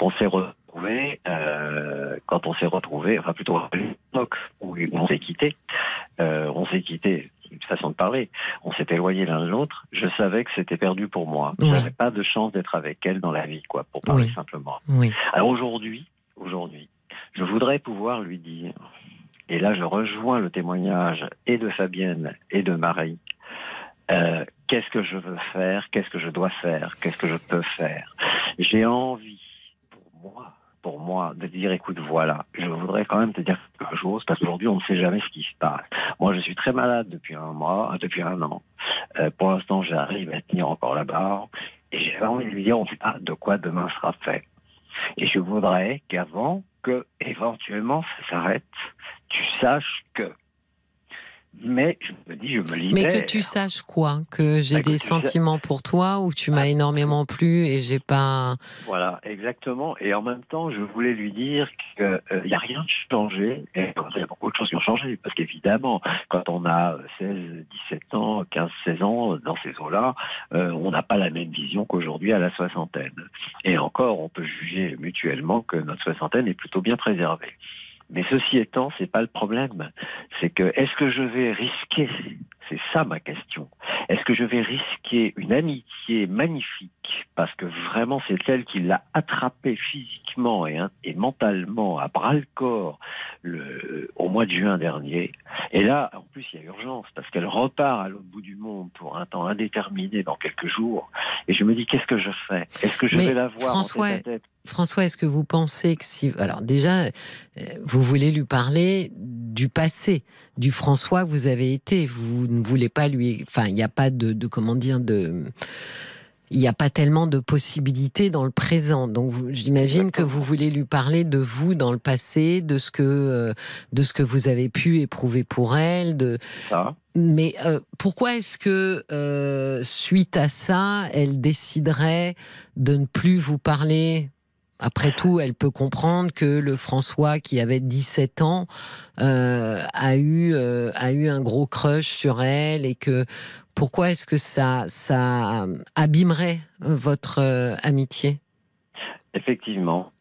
on s'est retrouvé, euh, quand on s'est retrouvé, enfin plutôt à l'époque où on s'est quitté, euh, on s'est quitté, une façon de parler, on s'est éloigné l'un de l'autre. Je savais que c'était perdu pour moi. Oui. Je n'avais pas de chance d'être avec elle dans la vie, quoi, pour parler Oui. simplement. Oui. Alors aujourd'hui, aujourd'hui, je voudrais pouvoir lui dire, et là je rejoins le témoignage et de Fabienne et de Marie, euh, qu'est-ce que je veux faire, qu'est-ce que je dois faire, qu'est-ce que je peux faire. J'ai envie, pour moi, pour moi, de dire, écoute, voilà, je voudrais quand même te dire quelque chose, parce qu'aujourd'hui, on ne sait jamais ce qui se passe. Moi, je suis très malade depuis un mois, euh, depuis un an. Euh, pour l'instant, j'arrive à tenir encore la barre, et j'ai envie de lui dire, on ne sait pas de quoi demain sera fait. Et je voudrais qu'avant que, éventuellement, ça s'arrête, tu saches que. Mais je me dis, je me libère. Mais que tu saches quoi Que j'ai Bah, des sais- sentiments pour toi ou tu m'as Ah. énormément plu et j'ai pas. Voilà, exactement. Et en même temps, je voulais lui dire qu'il n'y a rien de changé. Et il y a beaucoup de choses qui ont changé. Parce qu'évidemment, quand on a 16, 17 ans, 15, 16 ans, dans ces eaux-là, euh, on n'a pas la même vision qu'aujourd'hui à la soixantaine. Et encore, on peut juger mutuellement que notre soixantaine est plutôt bien préservée. Mais ceci étant, c'est pas le problème. C'est que est-ce que je vais risquer C'est ça ma question. Est-ce que je vais risquer une amitié magnifique parce que vraiment c'est elle qui l'a attrapé physiquement et, hein, et mentalement à bras le corps le, au mois de juin dernier. Et là, en plus, il y a urgence parce qu'elle repart à l'autre bout du monde pour un temps indéterminé dans quelques jours. Et je me dis, qu'est-ce que je fais? Est-ce que je Mais vais la voir François, en tête à tête? François, est-ce que vous pensez que si... Alors déjà, euh, vous voulez lui parler du passé, du François que vous avez été. Vous ne voulez pas lui... Enfin, il n'y a pas de, de comment dire, de... Il n'y a pas tellement de possibilités dans le présent. Donc, j'imagine que vous voulez lui parler de vous dans le passé, de ce que, euh, de ce que vous avez pu éprouver pour elle, de, mais euh, pourquoi est-ce que, euh, suite à ça, elle déciderait de ne plus vous parler Après tout, elle peut comprendre que le François, qui avait 17 ans, euh, a, eu, euh, a eu un gros crush sur elle et que pourquoi est-ce que ça, ça abîmerait votre euh, amitié? Effectivement.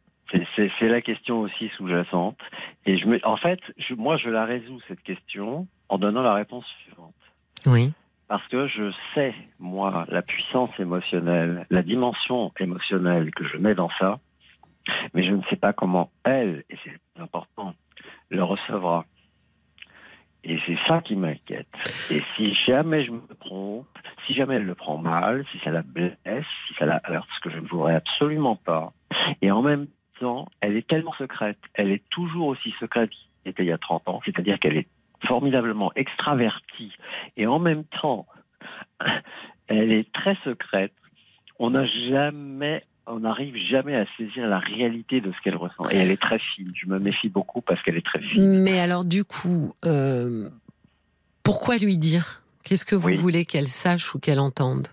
C'est- la question aussi sous-jacente. Et je me, en fait, je- moi, je la résous, cette question, en donnant la réponse suivante. Oui. Parce que je sais, moi, la puissance émotionnelle, la dimension émotionnelle que je mets dans ça, mais je ne sais pas comment elle, et c'est le plus important, le recevra. Et c'est ça qui m'inquiète. Et si jamais je me trompe, si jamais elle le prend mal, si ça la blesse, si ça la heurte, ce que je ne voudrais absolument pas, et en même temps, elle est tellement secrète, elle est toujours aussi secrète qu'elle était il y a 30 ans, c'est-à-dire qu'elle est formidablement extravertie, et en même temps, elle est très secrète. On n'a jamais, on n'arrive jamais à saisir la réalité de ce qu'elle ressent. Et elle est très fine. Je me méfie beaucoup parce qu'elle est très fine. Mais alors, du coup, euh, pourquoi lui dire? Qu'est-ce que vous Oui. voulez qu'elle sache ou qu'elle entende?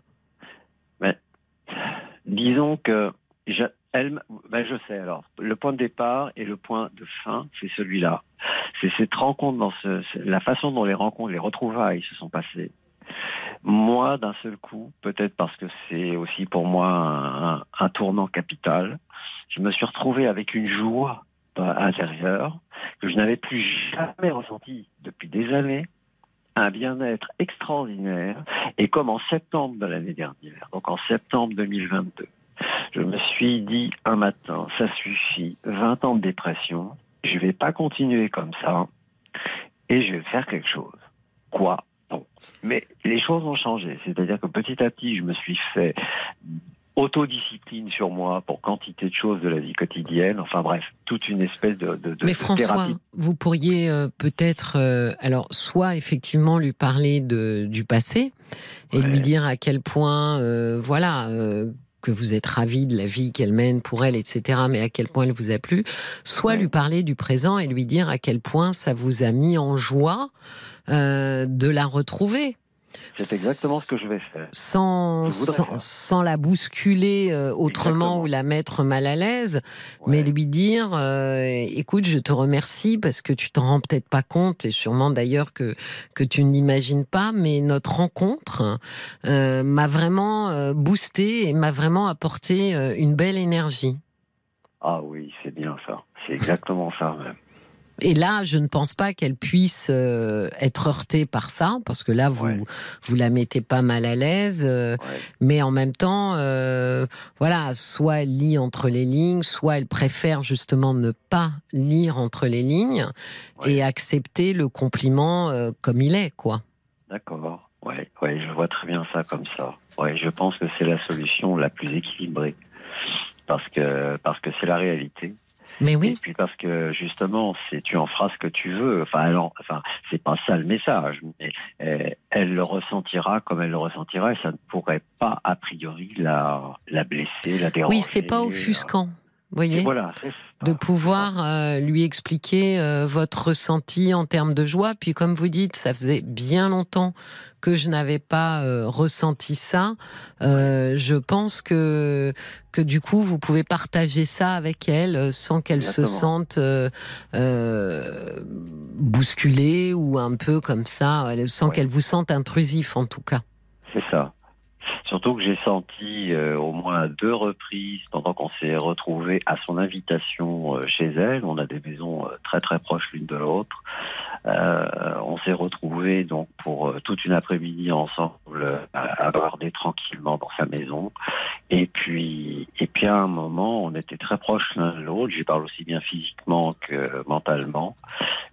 Disons que je, elle, ben je sais alors. Le point de départ et le point de fin, c'est celui-là. C'est cette rencontre dans ce, la façon dont les rencontres, les retrouvailles se sont passées. Moi, d'un seul coup, peut-être parce que c'est aussi pour moi un, tournant capital, je me suis retrouvé avec une joie euh, intérieure que je n'avais plus jamais ressentie depuis des années, un bien-être extraordinaire, et comme en septembre de l'année dernière, donc en septembre 2022, je me suis dit un matin, ça suffit, 20 ans de dépression, je vais pas continuer comme ça, et je vais faire quelque chose. Quoi? Non. Mais les choses ont changé, c'est-à-dire que petit à petit, je me suis fait autodiscipline sur moi pour quantité de choses de la vie quotidienne, enfin bref, toute une espèce de, de, de- Mais François, thérapie. vous pourriez euh, peut-être, euh, alors, soit effectivement lui parler de, du passé et Ouais. lui dire à quel point, euh, voilà, que vous êtes ravi de la vie qu'elle mène pour elle, etc., mais à quel point elle vous a plu, soit Ouais. lui parler du présent et lui dire à quel point ça vous a mis en joie euh, de la retrouver. C'est exactement ce que je vais faire. Sans, Je voudrais sans, faire. sans la bousculer euh, autrement Exactement. ou la mettre mal à l'aise, Ouais. mais lui dire euh, écoute, je te remercie parce que tu t'en rends peut-être pas compte, et sûrement d'ailleurs que, que tu n'imagines pas, mais notre rencontre euh, m'a vraiment boosté et m'a vraiment apporté une belle énergie. Ah oui, c'est bien ça. C'est exactement ça même. Et là, je ne pense pas qu'elle puisse euh, être heurtée par ça, parce que là, vous Ouais. vous la mettez pas mal à l'aise. euh, Ouais. mais en même temps, euh, voilà, soit elle lit entre les lignes, soit elle préfère justement ne pas lire entre les lignes Ouais. et accepter le compliment comme il est, quoi. D'accord. Ouais, ouais, je vois très bien ça comme ça. Ouais, je pense que c'est la solution la plus équilibrée. Parce que parce que c'est la réalité. Mais Et oui, puis parce que justement, c'est tu en feras ce que tu veux. Enfin, enfin, c'est pas ça le message, mais euh, elle le ressentira comme elle le ressentira, et ça ne pourrait pas a priori la la blesser, la déranger. oui, c'est pas offusquant, vous Et voyez, Voilà. De pouvoir euh, lui expliquer euh, votre ressenti en termes de joie. Puis comme vous dites, ça faisait bien longtemps que je n'avais pas euh, ressenti ça. Euh, je pense que que du coup vous pouvez partager ça avec elle euh, sans qu'elle se sente euh, euh, bousculée ou un peu comme ça, sans Ouais. qu'elle vous sente intrusif en tout cas. C'est ça. Surtout que j'ai senti euh, au moins à deux reprises pendant qu'on s'est retrouvés à son invitation euh, chez elle. On a des maisons euh, très très proches l'une de l'autre. On s'est retrouvés donc pour toute une après-midi ensemble à aborder tranquillement dans sa maison. Et puis et puis à un moment, on était très proches l'un de l'autre. Je parle aussi bien physiquement que mentalement.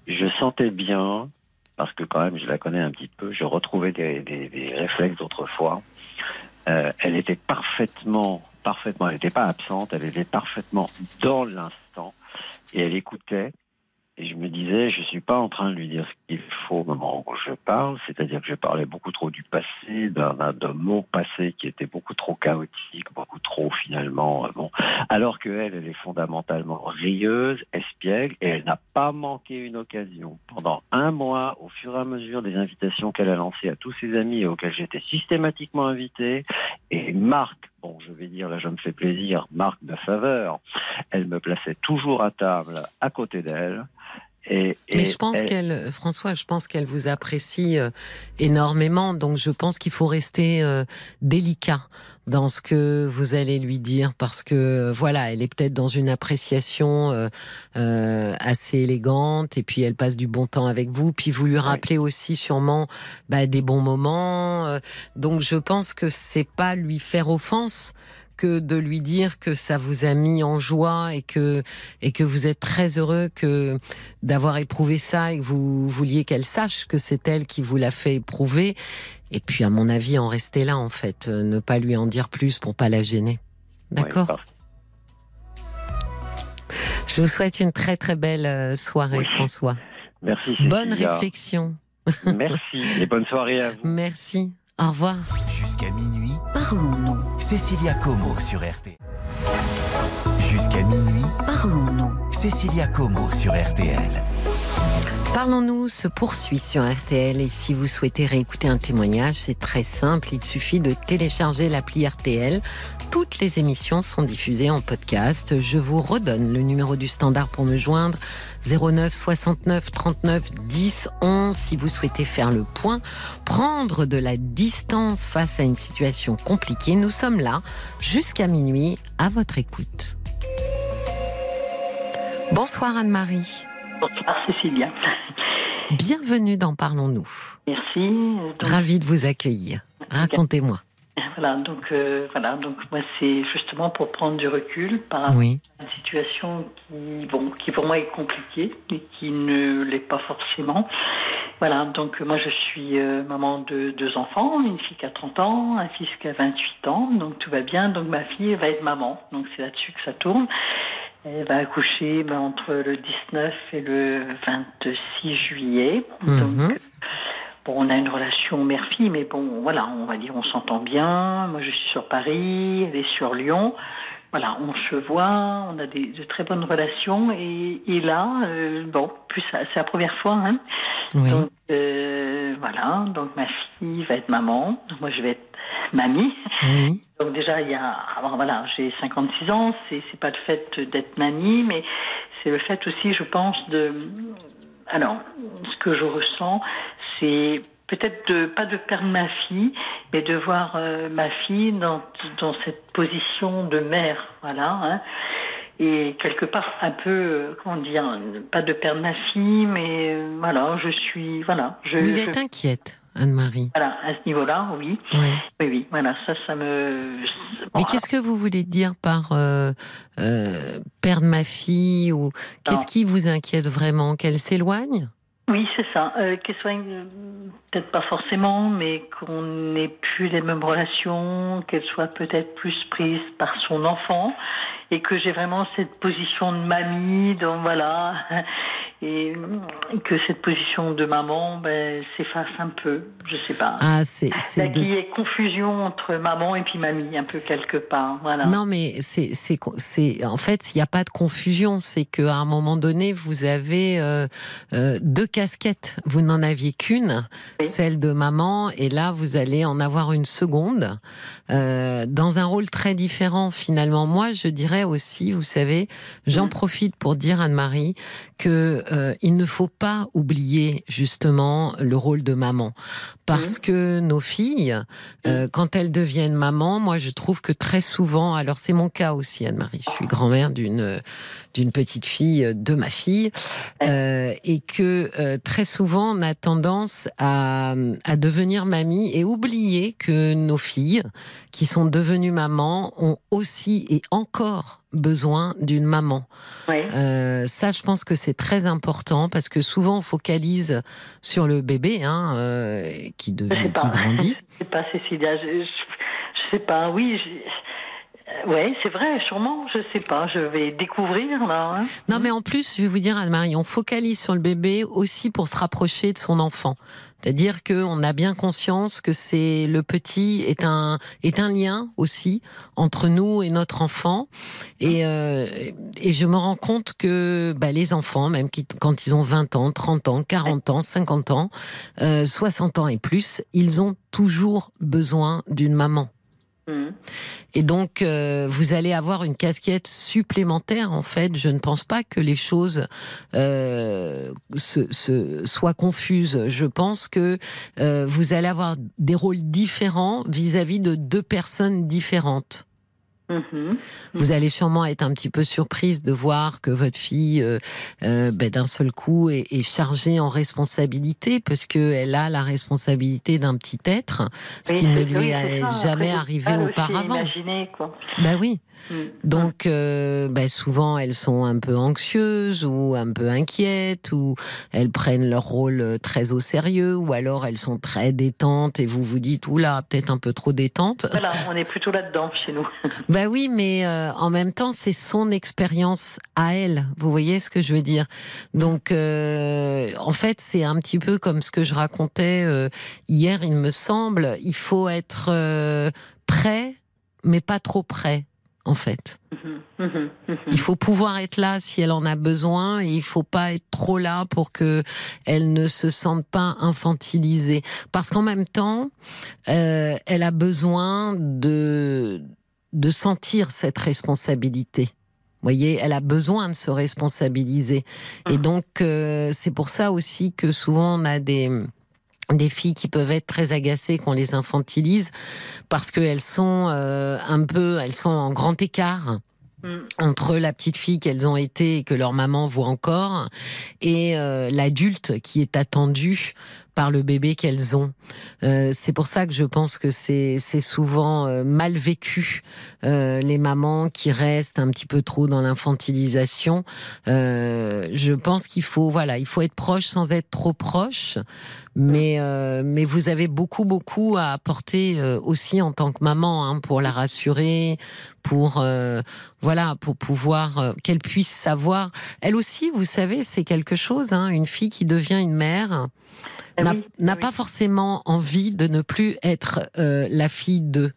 Je sentais bien parce que quand même je la connais un petit peu, je retrouvais des, des réflexes d'autrefois. Euh, elle était parfaitement, parfaitement, elle n'était pas absente, elle était parfaitement dans l'instant et elle écoutait. Et je me disais, je suis pas en train de lui dire ce qu'il faut au moment où je parle, c'est-à-dire que je parlais beaucoup trop du passé, d'un mot passé qui était beaucoup trop chaotique, beaucoup trop finalement euh, bon. Alors que elle, elle est fondamentalement rieuse, espiègle, et elle n'a pas manqué une occasion. Pendant un mois, au fur et à mesure des invitations qu'elle a lancées à tous ses amis et auxquels j'étais systématiquement invité, et Marc, bon, je vais dire là, je me fais plaisir, Marc de faveur, elle me plaçait toujours à table à côté d'elle. Et, et Mais je pense elle- qu'elle, François, je pense qu'elle vous apprécie euh, énormément. Donc je pense qu'il faut rester euh, délicat dans ce que vous allez lui dire parce que euh, voilà, elle est peut-être dans une appréciation euh, euh, assez élégante et puis elle passe du bon temps avec vous. Puis vous lui rappelez aussi sûrement bah, des bons moments. euh, donc je pense que c'est pas lui faire offense que de lui dire que ça vous a mis en joie et que et que vous êtes très heureux que d'avoir éprouvé ça et que vous vouliez qu'elle sache que c'est elle qui vous l'a fait éprouver. Et puis, à mon avis, en rester là, en fait, euh, ne pas lui en dire plus pour pas la gêner. D'accord. Je vous souhaite une très très belle euh, soirée, Oui. François. Merci. Bonne réflexion. Merci et bonne soirée à vous. Merci. Au revoir. Jusqu'à minuit, Parlons-nous. Cécilia Como sur RTL. Jusqu'à minuit, Parlons-nous. Cécilia Como sur RTL. Parlons-nous se poursuit sur RTL et si vous souhaitez réécouter un témoignage, c'est très simple, il suffit de télécharger l'appli RTL. Toutes les émissions sont diffusées en podcast. Je vous redonne le numéro du standard pour me joindre 09 69 39 10 11 si vous souhaitez faire le point, prendre de la distance face à une situation compliquée. Nous sommes là jusqu'à minuit à votre écoute. Bonsoir Anne-Marie. Bonsoir Cécilia. Bienvenue dans Parlons-nous. Merci. Donc, Ravi de vous accueillir. Racontez-moi. Voilà, donc euh, voilà, donc moi c'est justement pour prendre du recul par rapport Oui. à une situation qui, bon, qui pour moi est compliquée et qui ne l'est pas forcément. Voilà, donc moi je suis euh, maman de deux enfants, une fille qui a 30 ans, un fils qui a 28 ans, donc tout va bien. Donc ma fille va être maman, donc c'est là-dessus que ça tourne. Elle va accoucher ben, entre le 19 et le 26 juillet. Mhm. Donc, Bon, on a une relation mère-fille, mais bon, voilà, on va dire, on s'entend bien. Moi, je suis sur Paris, elle est sur Lyon. Voilà, on se voit, on a des, de très bonnes relations. Et, et là, euh, bon, plus c'est la première fois, hein. Oui. Donc, euh, voilà, donc ma fille va être maman. Donc, moi, je vais être mamie. Oui. Donc déjà, il y a, alors voilà, j'ai 56 ans, c'est c'est pas le fait d'être mamie, mais c'est le fait aussi, je pense, de, alors, ce que je ressens, c'est peut-être de pas de perdre ma fille, mais de voir euh, ma fille dans dans cette position de mère, voilà. Hein, et quelque part un peu, euh, comment dire, pas de perdre ma fille, mais euh, voilà, je suis, voilà. Je, Vous je- êtes inquiète, Anne-Marie. voilà, à ce niveau-là, oui. Oui. Oui, oui, voilà, ça, ça me. Mais qu'est-ce que vous voulez dire par euh, euh, perdre ma fille ou qu'est-ce qui vous inquiète vraiment? Qu'elle s'éloigne? Oui, c'est ça. Euh, qu'elle soit peut-être pas forcément, mais qu'on n'ait plus les mêmes relations, qu'elle soit peut-être plus prise par son enfant, et que j'ai vraiment cette position de mamie, donc voilà, et que cette position de maman ben, s'efface un peu, je sais pas. Ah, c'est Là, de- qu'il y ait confusion entre maman et puis mamie, un peu quelque part, voilà. Non, mais c'est, c'est, c'est, en fait, il n'y a pas de confusion. C'est qu'à un moment donné, vous avez euh, euh, deux casquettes. Vous n'en aviez qu'une, Oui. celle de maman, et là, vous allez en avoir une seconde, euh, dans un rôle très différent, finalement. Moi, je dirais vrai aussi, vous savez, j'en profite pour dire Anne-Marie que euh, il ne faut pas oublier justement le rôle de maman parce que nos filles, euh, quand elles deviennent maman, moi je trouve que très souvent, alors c'est mon cas aussi Anne-Marie, je suis grand-mère d'une d'une petite fille de ma fille euh, et que euh, très souvent on a tendance à, à devenir mamie et oublier que nos filles qui sont devenues mamans ont aussi et encore besoin d'une maman. Oui. Euh, ça, je pense que c'est très important parce que souvent on focalise sur le bébé hein, euh, qui, Je sais devient, qui grandit. Je sais pas, Cécilia. Je, je, je sais pas. Oui. Ouais, c'est vrai, sûrement. Je sais pas. Je vais découvrir là. hein. Non, mais en plus, je vais vous dire, Anne-Marie, on focalise sur le bébé aussi pour se rapprocher de son enfant. C'est-à-dire qu'on a bien conscience que c'est le petit est un est un lien aussi entre nous et notre enfant. Et, euh, et je me rends compte que bah, les enfants, même quand ils ont 20 ans, 30 ans, 40 ans, 50 ans, euh, 60 ans et plus, ils ont toujours besoin d'une maman. Mhm. Et donc, euh, vous allez avoir une casquette supplémentaire. En fait, je ne pense pas que les choses euh, soient confuses. Je pense que euh, vous allez avoir des rôles différents vis-à-vis de deux personnes différentes. Mhm. Vous allez sûrement être un petit peu surprise de voir que votre fille, euh, euh, ben, d'un seul coup, est, est chargée en responsabilité, parce qu'elle a la responsabilité d'un petit être, ce Oui, qui ne lui oui, est ça. jamais Après, arrivé auparavant. Quoi. Ben oui. Mhm. Donc, euh, ben, souvent, elles sont un peu anxieuses ou un peu inquiètes ou elles prennent leur rôle euh, très au sérieux ou alors elles sont très détentes et vous vous dites, oula, peut-être un peu trop détente. Voilà, on est plutôt là-dedans chez nous. Bah oui, mais euh, en même temps, c'est son expérience à elle. Vous voyez ce que je veux dire? Donc, euh, en fait, c'est un petit peu comme ce que je racontais hier, il me semble. Il faut être prêt, mais pas trop prêt, en fait. Mhm, mhm, mhm. Il faut pouvoir être là si elle en a besoin et il faut pas être trop là pour que elle ne se sente pas infantilisée. Parce qu'en même temps, euh, elle a besoin de de sentir cette responsabilité. Vous voyez, elle a besoin de se responsabiliser. Et donc, euh, c'est pour ça aussi que souvent on a des des filles qui peuvent être très agacées qu'on les infantilise parce qu'elles sont euh, un peu, elles sont en grand écart Mhm. entre la petite fille qu'elles ont été et que leur maman voit encore et euh, l'adulte qui est attendu par le bébé qu'elles ont. Euh, c'est pour ça que je pense que c'est souvent euh, mal vécu euh, les mamans qui restent un petit peu trop dans l'infantilisation. Je pense qu'il faut voilà, il faut être proche sans être trop proche. Mais mais vous avez beaucoup beaucoup à apporter aussi en tant que maman hein, pour la rassurer, pour voilà pour pouvoir qu'elle puisse savoir. Elle aussi, vous savez, c'est quelque chose. Hein, une fille qui devient une mère n'a oui, n'a pas forcément envie de ne plus être euh, la fille d'eux.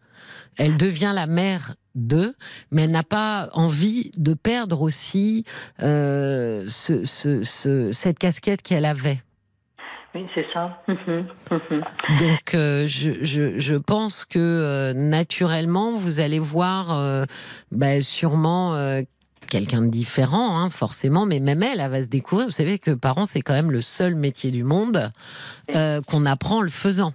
Elle devient la mère d'eux, mais elle n'a pas envie de perdre aussi euh, ce, ce- ce- cette casquette qu'elle avait. Oui, c'est ça. Donc, euh, je, je, je pense que euh, naturellement, vous allez voir euh, bah, sûrement quelqu'un de différent, hein, forcément, mais même elle, elle va se découvrir. Vous savez que parents, c'est quand même le seul métier du monde euh, qu'on apprend en le faisant.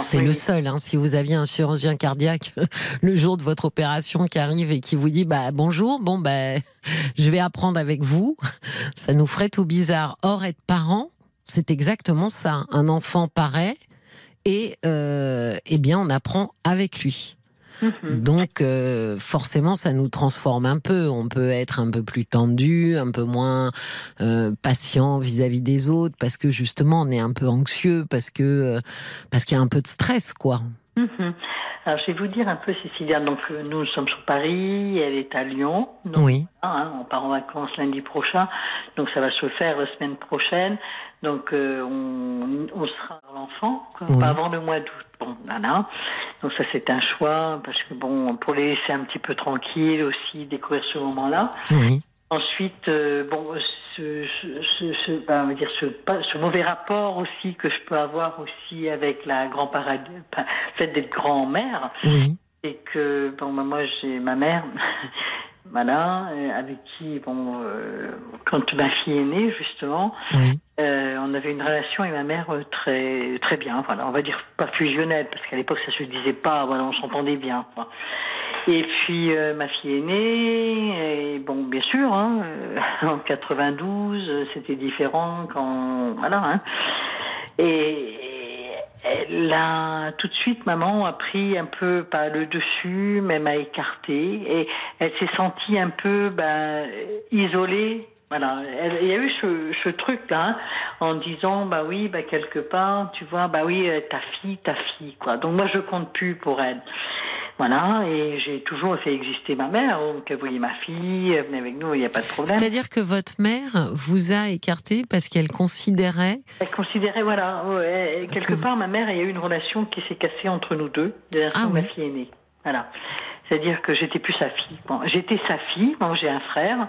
C'est Oui, le seul. Hein. Si vous aviez un chirurgien cardiaque le jour de votre opération qui arrive et qui vous dit bah bonjour, bon bah je vais apprendre avec vous, ça nous ferait tout bizarre. Or être parent, c'est exactement ça. Un enfant paraît et euh, eh bien on apprend avec lui. Mhm. Donc euh, forcément, ça nous transforme un peu. On peut être un peu plus tendu, un peu moins euh, patient vis-à-vis des autres, parce que justement, on est un peu anxieux, parce que euh, parce qu'il y a un peu de stress, quoi. Mhm. Alors, je vais vous dire un peu, Cécilia. Donc, nous sommes sur Paris, elle est à Lyon. Donc, Oui. hein, on part en vacances lundi prochain. Donc, ça va se faire la semaine prochaine. Donc, euh, on, on sera l'enfant, Oui. pas avant le mois d'août. Bon, voilà. Donc, ça, c'est un choix, parce que, bon, pour les laisser un petit peu tranquilles aussi, découvrir ce moment-là. Oui. Ensuite, euh, bon, ce, ce, ce, ben, on va dire ce, mauvais rapport aussi que je peux avoir aussi avec la grand-parade, enfin, le fait d'être grand-mère. Oui. c'est que, bon, bah, moi, j'ai ma mère, voilà, euh, avec qui, bon, euh, quand ma fille est née, justement, Oui. Euh, on avait une relation avec ma mère euh, très, très bien, voilà, on va dire pas fusionnelle, parce qu'à l'époque, ça se disait pas, voilà, on s'entendait bien. Et puis, euh, ma fille est née, et bon, bien sûr, hein, en 92, euh, c'était différent quand, voilà, hein. Et a tout de suite, maman a pris un peu pas le dessus, mais m'a écartée et elle s'est sentie un peu ben, isolée. Voilà, il y a eu ce, ce truc là hein, en disant bah oui, bah quelque part, tu vois, bah oui, euh, ta fille, ta fille quoi. Donc moi je compte plus pour elle. Voilà, et j'ai toujours fait exister ma mère. Donc elle voyait ma fille, elle venait avec nous, il n'y a pas de problème. C'est-à-dire que votre mère vous a écarté parce qu'elle considérait. Elle considérait, voilà, ouais, quelque Que vous- part, ma mère, il y a eu une relation qui s'est cassée entre nous deux, l'instant Ah ma fille est née. Voilà. C'est-à-dire que j'étais plus sa fille. Bon, j'étais sa fille, bon, j'ai un frère,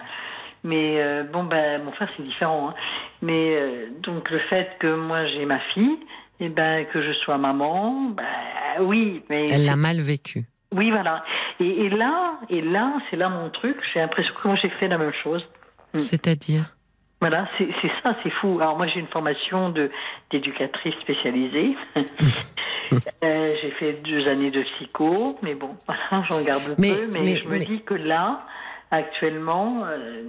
mais euh, bon, ben, mon frère, c'est différent. hein. Mais euh, donc, le fait que moi, j'ai ma fille, et ben, que je sois maman, ben, oui, mais. Elle l'a mal vécu. Oui, voilà. Et, et là, et là, c'est là mon truc. J'ai l'impression que moi, j'ai fait la même chose. Mm. C'est-à-dire? Voilà, c'est ça, c'est fou. Alors moi j'ai une formation d'éducatrice spécialisée. Euh, j'ai fait deux années de psycho, mais bon, voilà, j'en garde un Mais- peu. Mais, mais- je me mais- dis que là, actuellement, euh,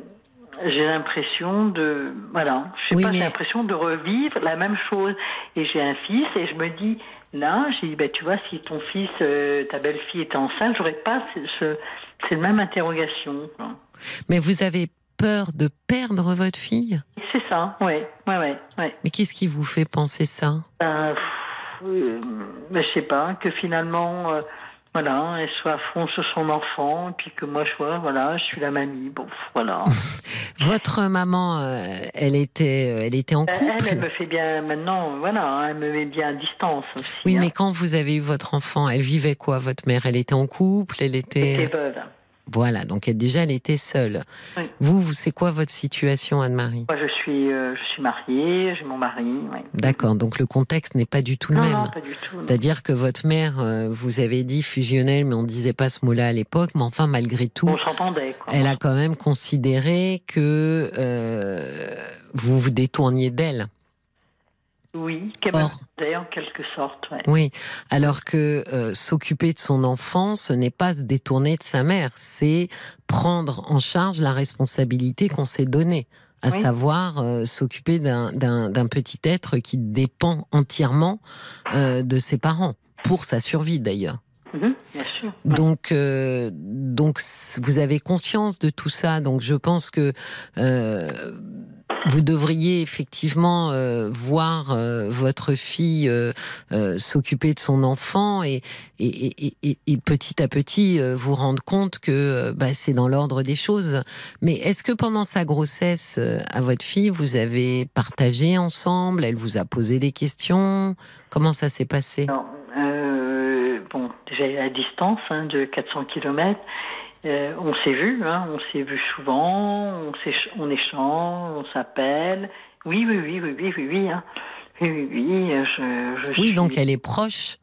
j'ai l'impression de, voilà, je sais Oui, pas, mais- j'ai l'impression de revivre la même chose. Et j'ai un fils et je me dis, là, j'ai dit, ben tu vois, si ton fils, euh, ta belle-fille était enceinte, j'aurais pas ce, ce- cette même interrogation. Mais vous avez peur de perdre votre fille? C'est ça, ouais, ouais, ouais, ouais. Mais qu'est-ce qui vous fait penser ça? Ben, pff, euh, ben, je sais pas, que finalement, euh, voilà, elle soit à fond sur son enfant, et puis que moi, je vois, voilà, je suis la mamie, bon, voilà. Votre maman, euh, elle était, elle était en elle, couple. elle me fait bien, maintenant, voilà, elle me met bien à distance aussi. Oui, hein. mais quand vous avez eu votre enfant, elle vivait quoi, votre mère? Elle était en couple, elle Elle était était. veuve. Voilà, donc elle, déjà, elle était seule. Oui. Vous, vous c'est quoi votre situation, Anne-Marie? Moi, je suis, euh, je suis mariée, j'ai mon mari, oui. D'accord, donc le contexte n'est pas du tout le Non, même. non, pas du tout. C'est-à-dire que votre mère, euh, vous avez dit fusionnelle, mais on ne disait pas ce mot-là à l'époque, mais enfin, malgré tout, On s'entendait, elle a quand même considéré que euh, vous vous détourniez d'elle. Oui, en quelque sorte, ouais. Oui, alors que euh, s'occuper de son enfant, ce n'est pas se détourner de sa mère, c'est prendre en charge la responsabilité qu'on s'est donnée, à Oui. savoir euh, s'occuper d'un- petit être qui dépend entièrement euh, de ses parents, pour sa survie d'ailleurs. Mhm, bien sûr. ouais. Donc, euh, donc vous avez conscience de tout ça. Donc, je pense que euh, vous devriez effectivement euh, voir euh, votre fille euh, euh, s'occuper de son enfant et, et, et- et- et petit à petit euh, vous rendre compte que euh, bah, c'est dans l'ordre des choses. Mais est-ce que pendant sa grossesse à votre fille, vous avez partagé ensemble? Elle vous a posé des questions? Comment ça s'est passé? Non, bon, déjà à distance hein, de 400 km, on s'est vu, hein, on s'est vu souvent, on, échange, on s'appelle. Oui, oui, oui, oui, oui, oui, oui, hein. oui, oui, oui, euh, je, je Oui, suis donc elle est proche.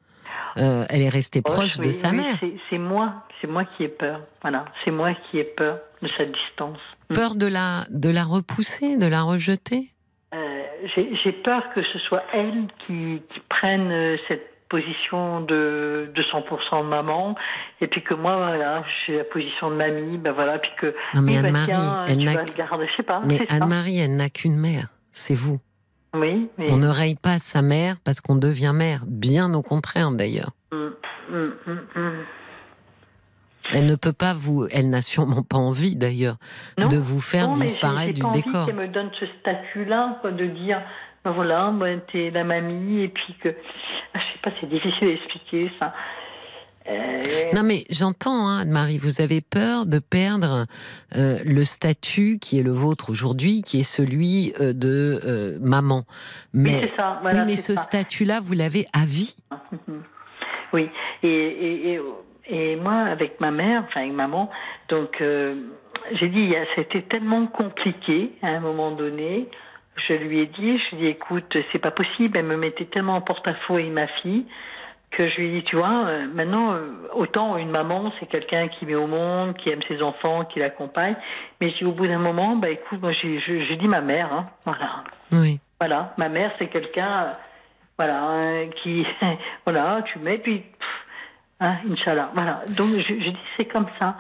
euh, elle est restée proche, de oui, sa mère. c'est- moi, c'est moi qui ai peur. Voilà, c'est moi qui ai peur de cette distance. Peur de la, de la repousser, de la rejeter? Euh, J'ai peur que ce soit elle qui, qui prenne euh, cette position de, de 100% de maman, et puis que moi, voilà, j'ai la position de mamie, ben voilà, puis que. Non, mais bah Anne-Marie, elle n'a je sais pas. Mais. Anne-Marie, elle n'a qu'une mère. C'est vous. Oui, mais. On ne raye pas sa mère parce qu'on devient mère. Bien au contraire, d'ailleurs. Hum, hum, hum. Elle ne peut pas vous. Elle n'a sûrement pas envie, d'ailleurs, de vous faire non, mais disparaître j'ai du pas envie décor. qu'elle me donne ce statut-là, quoi, de dire, ben voilà, ben, t'es la mamie, et puis que. Ah, je sais pas, c'est difficile à expliquer, ça. Euh, Non, mais j'entends, hein, Anne-Marie, vous avez peur de perdre euh, le statut qui est le vôtre aujourd'hui, qui est celui euh, de maman. oui, Mais, ça, voilà, oui, mais ce statut-là, vous l'avez à vie. Oui, et, et, et, et moi, avec ma mère, enfin avec maman, donc j'ai dit, c'était tellement compliqué à un moment donné. Je lui ai dit, je lui ai dit, écoute, c'est pas possible. Elle me mettait tellement en porte-à-faux avec ma fille que je lui ai dit, tu vois, euh, maintenant, euh, autant une maman, c'est quelqu'un qui met au monde, qui aime ses enfants, qui l'accompagne. Mais au bout d'un moment, bah écoute, moi j'ai dit ma mère, hein, voilà. Oui. Voilà, ma mère, c'est quelqu'un, voilà, hein, qui, voilà, tu mets, puis, hein, Inch'Allah, voilà. Donc je, je dis, c'est comme ça.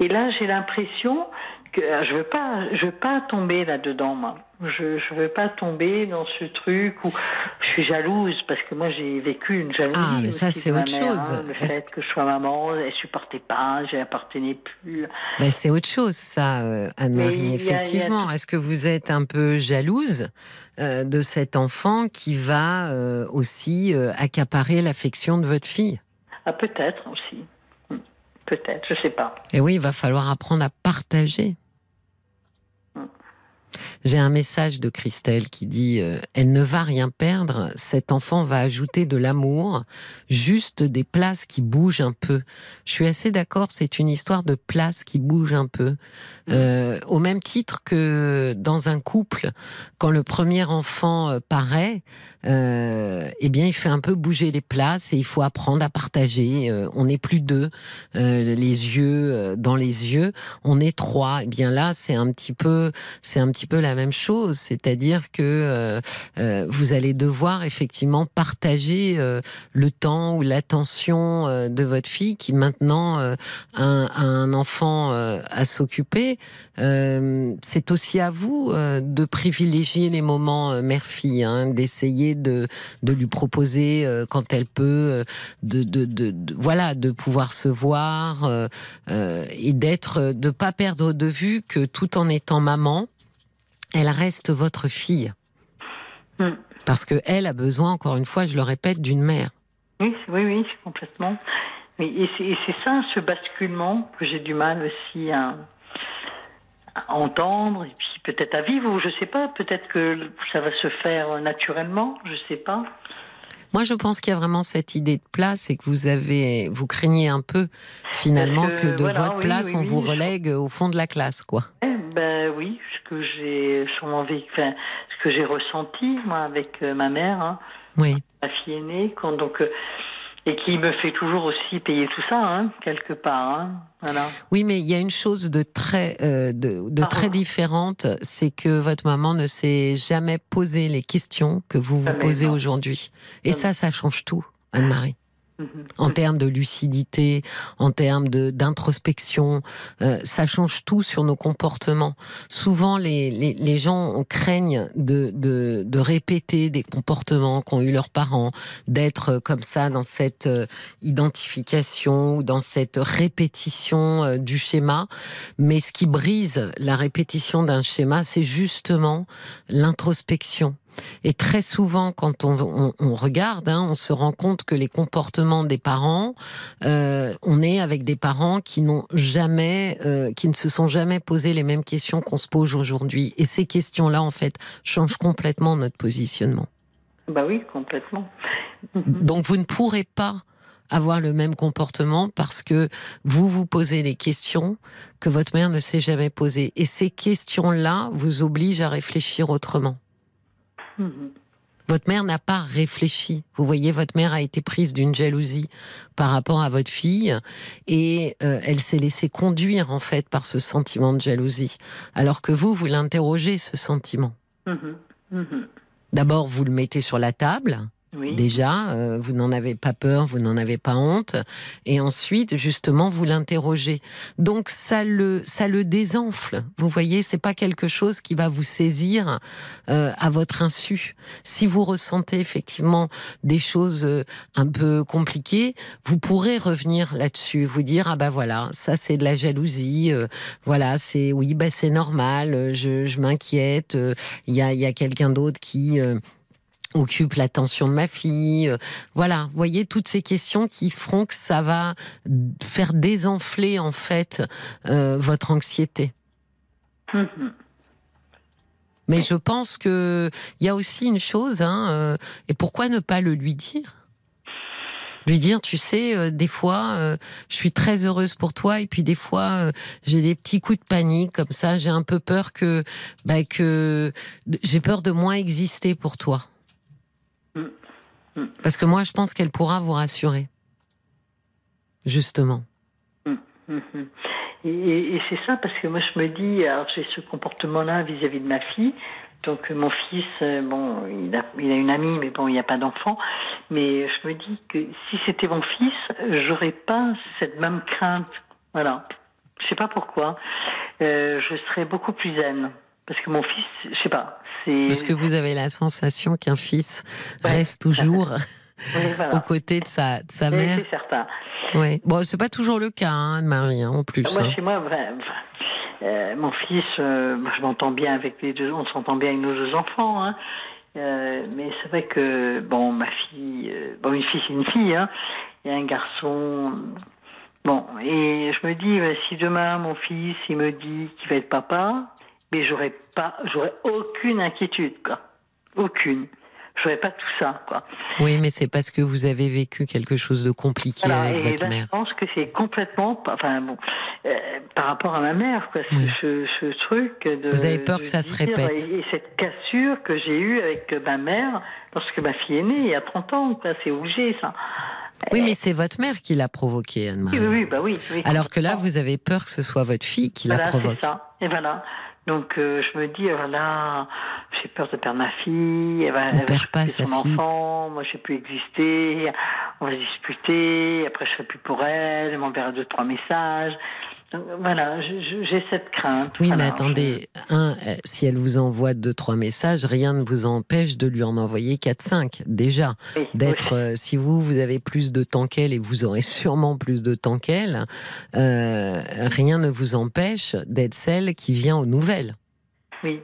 Et là, j'ai l'impression que je veux pas, je veux pas tomber là-dedans, moi. Je, je veux pas tomber dans ce truc où je suis jalouse parce que moi j'ai vécu une jalousie. Ah, mais ça c'est autre mère, chose. hein. le fait que je sois maman, elle supportait pas, j'appartenais plus. Ben, c'est autre chose, ça, euh, Anne-Marie, a- effectivement. Est-ce que vous êtes un peu jalouse euh, de cet enfant qui va euh, aussi euh, accaparer l'affection de votre fille? Ah peut-être aussi, Hmm. peut-être, je sais pas. Et oui, il va falloir apprendre à partager. J'ai un message de Christelle qui dit euh, Elle ne va rien perdre, cet enfant va ajouter de l'amour, juste des places qui bougent un peu. Je suis assez d'accord, c'est une histoire de places qui bougent un peu. Euh, au même titre que dans un couple, quand le premier enfant euh, paraît, euh, eh bien, il fait un peu bouger les places et il faut apprendre à partager. On n'est plus deux, les yeux dans les yeux, on est trois. Eh bien là, c'est un petit peu, c'est un petit peu la même chose, c'est-à-dire que euh, euh, vous allez devoir effectivement partager euh, le temps ou l'attention de votre fille qui maintenant a, un, enfant à s'occuper. C'est aussi à vous de privilégier les moments mère-fille, hein, d'essayer de, de lui proposer quand elle peut, de, de, de, de- voilà, de pouvoir se voir et d'être, de pas perdre de vue que tout en étant maman, elle reste votre fille. Hmm. Parce que elle a besoin, encore une fois, je le répète, d'une mère. Oui, oui, oui, complètement. Mais- Et c'est ça, ce basculement que j'ai du mal aussi à, à entendre et puis peut-être à vivre ou je sais pas. Peut-être que ça va se faire naturellement, je sais pas. Moi, je pense qu'il y a vraiment cette idée de place et que vous avez, vous craignez un peu finalement que, que, de voilà, votre oui, place, oui, on oui, vous je- relègue au fond de la classe, quoi. Ben oui, ce que j'ai sûrement vécu, enfin, ce que j'ai ressenti moi avec euh, ma mère, hein, Oui. ma fille aînée, quand donc euh, et qui me fait toujours aussi payer tout ça, hein, quelque part. Hein, voilà. Oui, mais il y a une chose de très, euh, de, de Ah. très différente, c'est que votre maman ne s'est jamais posé les questions que vous vous Jamais, posez non. aujourd'hui. Et Jamais. ça, ça change tout, Anne-Marie. Mhm. En termes de lucidité, en termes d'introspection, euh, ça change tout sur nos comportements. Souvent, les, les, les gens craignent de, de, de répéter des comportements qu'ont eu leurs parents, d'être euh, comme ça dans cette euh, identification ou dans cette répétition euh, du schéma. Mais ce qui brise la répétition d'un schéma, c'est justement l'introspection. Et très souvent, quand on, on- on regarde, hein, on se rend compte que les comportements des parents, euh, on est avec des parents qui n'ont jamais, euh, qui ne se sont jamais posé les mêmes questions qu'on se pose aujourd'hui. Et ces questions-là, en fait, changent complètement notre positionnement. Bah oui, complètement. Donc, vous ne pourrez pas avoir le même comportement parce que vous vous posez des questions que votre mère ne s'est jamais posées. Et ces questions-là vous obligent à réfléchir autrement. Votre mère n'a pas réfléchi. Vous voyez, votre mère a été prise d'une jalousie par rapport à votre fille et euh, elle s'est laissée conduire en fait par ce sentiment de jalousie. Alors que vous, vous l'interrogez ce sentiment. Mhm. Mhm. D'abord, vous le mettez sur la table. Déjà, euh, vous n'en avez pas peur, vous n'en avez pas honte, et ensuite, justement, vous l'interrogez. Donc ça le ça le désenfle. Vous voyez, c'est pas quelque chose qui va vous saisir euh, à votre insu. Si vous ressentez effectivement des choses euh, un peu compliquées, vous pourrez revenir là-dessus, vous dire ah bah voilà, ça c'est de la jalousie, euh, voilà c'est oui bah c'est normal, euh, je, je m'inquiète, euh, il y a il y a quelqu'un d'autre qui occupe l'attention de ma fille. euh, Voilà, vous voyez toutes ces questions qui feront que ça va faire désenfler en fait euh, votre anxiété. Mais je pense que il y a aussi une chose, hein, euh, et pourquoi ne pas le lui dire? Lui dire, tu sais, euh, des fois, euh, je suis très heureuse pour toi, et puis des fois, euh, j'ai des petits coups de panique comme ça. J'ai un peu peur que, bah, que j'ai peur de moins exister pour toi. Mm. Parce que moi, je pense qu'elle pourra vous rassurer. Justement. Mhm. Et, et- c'est ça parce que moi je me dis, alors j'ai ce comportement-là vis-à-vis de ma fille. Donc mon fils, euh, bon, il a, il a une amie, mais bon, il n'y a pas d'enfant. Mais je me dis que si c'était mon fils, j'aurais pas cette même crainte. Voilà. Je sais pas pourquoi. Euh, je serais beaucoup plus zen. Parce que mon fils, je sais pas. C'est. Parce que vous avez la sensation qu'un fils Ouais. reste toujours voilà. aux côtés de sa, de sa Oui, mère. C'est certain. Ouais. Bon, c'est pas toujours le cas, hein, Anne-Marie, hein, en plus. Moi, hein. chez moi, euh, mon fils, euh, moi, je m'entends bien avec les deux, on s'entend bien avec nos deux enfants, hein. Euh, mais c'est vrai que, bon, ma fille, bon, une fille, c'est une fille, hein. Il y a un garçon. Bon, et je me dis, si demain mon fils, il me dit qu'il va être papa, mais j'aurais pas, j'aurais aucune inquiétude, quoi. Aucune. J'aurais pas tout ça, quoi. Oui, mais c'est parce que vous avez vécu quelque chose de compliqué Voilà, avec et votre là, mère. je pense que c'est complètement, enfin bon, euh, par rapport à ma mère, quoi, ce, Oui. ce, ce truc de. Vous avez peur que ça se répète. Et, et cette cassure que j'ai eue avec ma mère lorsque ma fille est née, il y a 30 ans, quoi, c'est obligé, ça. Oui, mais c'est votre mère qui l'a provoqué, Anne-Marie. Oui, oui, bah oui. oui. Alors que là, vous avez peur que ce soit votre fille qui la provoque. c'est ça. Et voilà. Donc euh, je me dis, voilà, j'ai peur de perdre ma fille, elle va, On elle va pas sa son fille. enfant, moi je vais plus exister, on va se disputer, après je serai plus pour elle, elle m'enverra deux, trois messages. Voilà, j'ai cette crainte. Oui, Voilà, mais attendez, un, euh, si elle vous envoie deux, trois messages, rien ne vous empêche de lui en envoyer quatre, cinq, déjà. oui, D'être, euh, si vous, vous avez plus de temps qu'elle et vous aurez sûrement plus de temps qu'elle, euh, rien ne vous empêche d'être celle qui vient aux nouvelles. Oui.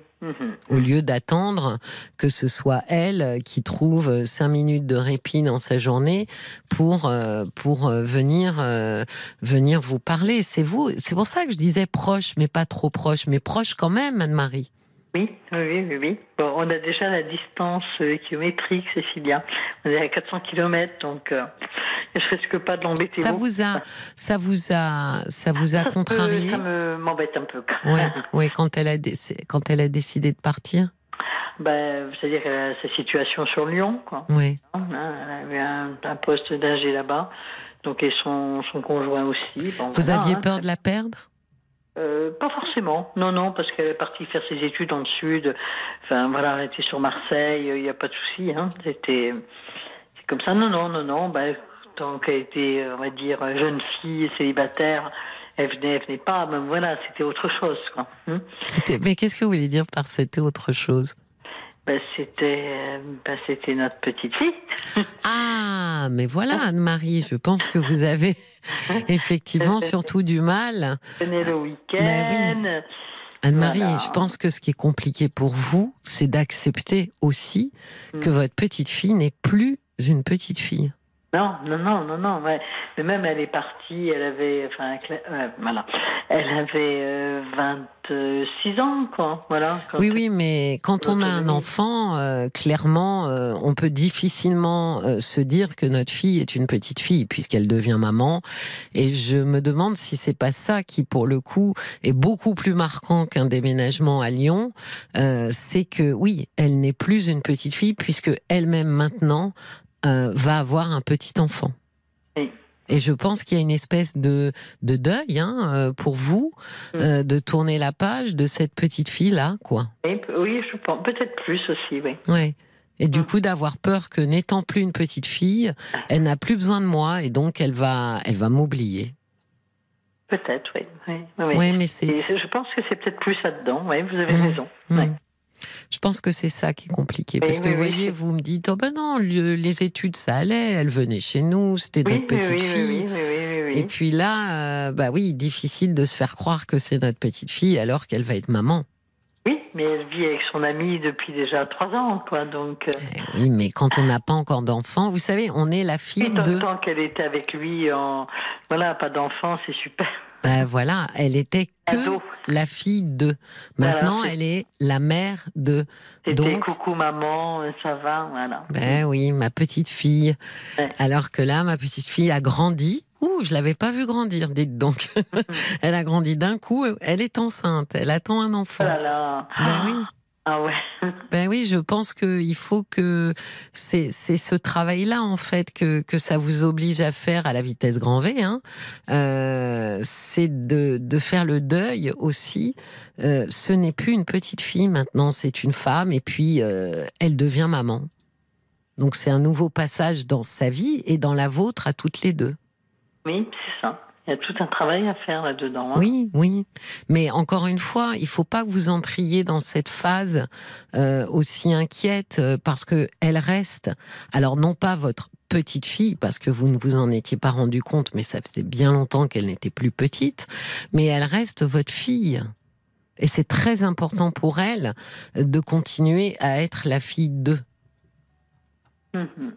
Au lieu d'attendre que ce soit elle qui trouve cinq minutes de répit dans sa journée pour euh, pour euh, venir euh, venir vous parler, c'est vous. C'est pour ça que je disais proche, mais pas trop proche, mais proche quand même, Anne-Marie. Oui, oui, oui. Bon, on a déjà la distance kilométrique, c'est si bien. On est à 400 km, donc je risque pas de l'embêter. Ça vous a ça vous a ça vous a peut- contrarié. Ça me- m'embête un peu. Ouais, ouais, quand elle a quand elle a décidé de partir. Ben, c'est-à-dire euh, sa situation sur Lyon, quoi. Ouais. Hein, Elle avait un, un poste d'ingé là-bas, donc et son, son conjoint aussi. Bon, Vous voilà, aviez hein. peur de la perdre? Euh, Pas forcément, non, non, parce qu'elle est partie faire ses études dans le sud. Enfin, voilà, elle était sur Marseille, il n'y a pas de souci. Hein. C'était c'est comme ça. Non, non, non, non. Ben, tant qu'elle était, on va dire, jeune fille, célibataire, elle venait, elle venait pas. Ben voilà, c'était autre chose, quoi. C'était- Mais qu'est-ce que vous voulez dire par c'était autre chose? Ben, c'était, euh, ben, c'était notre petite fille. Ah, mais voilà, Anne-Marie, je pense que vous avez effectivement surtout du mal. venait le week-end. Anne-Marie, Voilà. je pense que ce qui est compliqué pour vous, c'est d'accepter aussi Mm. que votre petite fille n'est plus une petite fille. Non, non, non, non, non. Ouais. Mais même elle est partie, elle avait, enfin, euh, voilà, elle avait euh, 26 ans, quoi. Voilà. Oui, oui, mais quand on a un enfant, euh, clairement, euh, on peut difficilement euh, se dire que notre fille est une petite fille puisqu'elle devient maman. Et je me demande si c'est pas ça qui, pour le coup, est beaucoup plus marquant qu'un déménagement à Lyon. C'est que oui, elle n'est plus une petite fille puisque elle-même maintenant euh, va avoir un petit enfant. Oui. Et je pense qu'il y a une espèce de, de deuil hein, euh, pour vous, Mm. euh, de tourner la page de cette petite fille-là, quoi. Oui, je pense. Peut-être plus aussi, oui. Ouais. Et du Mm. coup, d'avoir peur que n'étant plus une petite fille, elle n'a plus besoin de moi et donc elle va, elle va m'oublier. Peut-être, oui. oui, oui, oui. Ouais, mais c'est, je pense que c'est peut-être plus là-dedans. Oui, vous avez Mm. raison. Ouais. Je pense que c'est ça qui est compliqué. Oui, Parce que oui, vous voyez, vous me dites, oh ben non, le- les études, ça allait, elle venait chez nous, c'était notre petite fille. Et puis là, euh, bah oui, difficile de se faire croire que c'est notre petite fille alors qu'elle va être maman. Oui, mais elle vit avec son ami depuis déjà trois ans, quoi. Donc, euh, Eh Oui, mais quand on n'a pas encore d'enfant, vous savez, on est la fille et tant, de. tant qu'elle était avec lui, en voilà, pas d'enfant, c'est super. Ben voilà, elle était que Ado. la fille de. Maintenant, Voilà, elle est la mère de. Donc- coucou maman, euh, ça va, voilà. Ben oui, ma petite fille. Ouais. Alors que là, ma petite fille a grandi. Ouh, je l'avais pas vue grandir, dites donc. elle a grandi d'un coup. Elle est enceinte. Elle attend un enfant. Oh là là. Ben oui. Ah ouais. Ben oui, je pense qu'il faut que c'est c'est ce travail-là en fait que que ça vous oblige à faire à la vitesse grand V. Hein. Euh, c'est de de faire le deuil aussi. Euh, ce n'est plus une petite fille maintenant, c'est une femme et puis euh, elle devient maman. Donc c'est un nouveau passage dans sa vie et dans la vôtre à toutes les deux. Oui, c'est ça. Il y a tout un travail à faire là-dedans. hein. Oui, oui. Mais encore une fois, il faut pas que vous entriez dans cette phase euh, aussi inquiète euh, parce que elle reste. Alors non pas votre petite fille parce que vous ne vous en étiez pas rendu compte, mais ça faisait bien longtemps qu'elle n'était plus petite. Mais elle reste votre fille. Et c'est très important pour elle de continuer à être la fille d'eux. Mhm.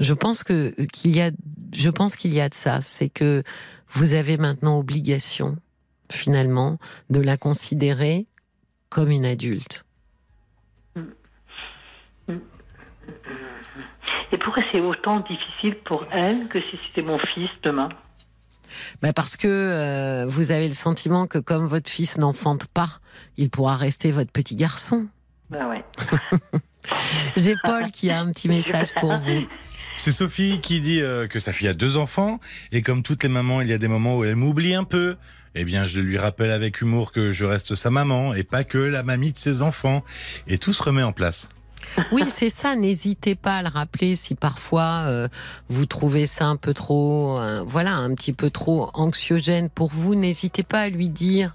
Je pense que qu'il y a, je pense qu'il y a de ça. C'est que vous avez maintenant obligation, finalement, de la considérer comme une adulte. Et pourquoi c'est autant difficile pour elle que si c'était mon fils demain? Ben parce que euh, vous avez le sentiment que comme votre fils n'enfante pas, il pourra rester votre petit garçon. Ben ouais. J'ai Paul qui a un petit message pour vous. C'est Sophie qui dit euh, que sa fille a deux enfants et comme toutes les mamans, il y a des moments où elle m'oublie un peu. Eh bien, je lui rappelle avec humour que je reste sa maman et pas que la mamie de ses enfants. Et tout se remet en place. Oui, c'est ça. N'hésitez pas à le rappeler si parfois euh, vous trouvez ça un peu trop, euh, voilà, un petit peu trop anxiogène pour vous. N'hésitez pas à lui dire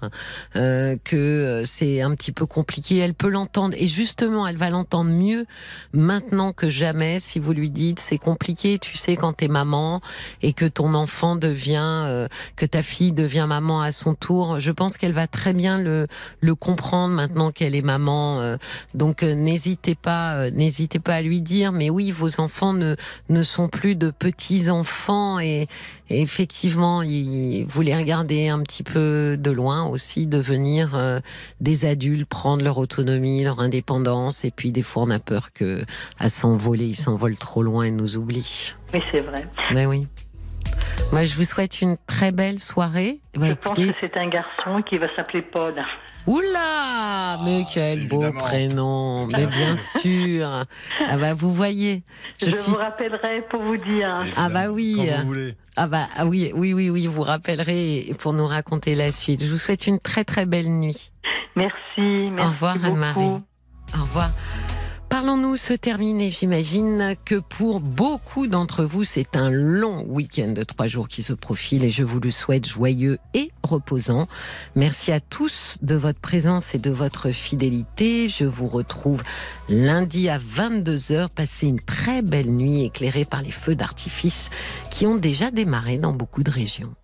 euh, que euh, c'est un petit peu compliqué. Elle peut l'entendre et justement, elle va l'entendre mieux maintenant que jamais si vous lui dites c'est compliqué. Tu sais quand t'es maman et que ton enfant devient, euh, que ta fille devient maman à son tour. Je pense qu'elle va très bien le le comprendre maintenant qu'elle est maman. euh, donc n'hésitez pas, euh, n'hésitez pas à lui dire. Mais oui, vos enfants ne ne sont plus de petits enfants et, et effectivement, il- vous les regardez un petit peu de loin aussi devenir euh, des adultes, prendre leur autonomie, leur indépendance. Et puis des fois, on a peur que à s'envoler, ils s'envolent trop loin et nous oublient. Mais c'est vrai. Ben oui. Moi, je vous souhaite une très belle soirée. Je pense que c'est un garçon qui va s'appeler Paul. Oula Mais quel beau évidemment. prénom Mais bien sûr Ah bah vous voyez, je, Je, suis... vous rappellerai pour vous dire. Ah bah oui Quand vous voulez. Ah bah ah oui, oui, oui, oui, vous rappellerez pour nous raconter la suite. Je vous souhaite une très très belle nuit. Merci. merci Au revoir. Anne-Marie. Au revoir. Parlons-nous se terminer. J'imagine que pour beaucoup d'entre vous, c'est un long week-end de trois jours qui se profile et je vous le souhaite joyeux et reposant. Merci à tous de votre présence et de votre fidélité. Je vous retrouve lundi à 22h. Passez une très belle nuit éclairée par les feux d'artifice qui ont déjà démarré dans beaucoup de régions.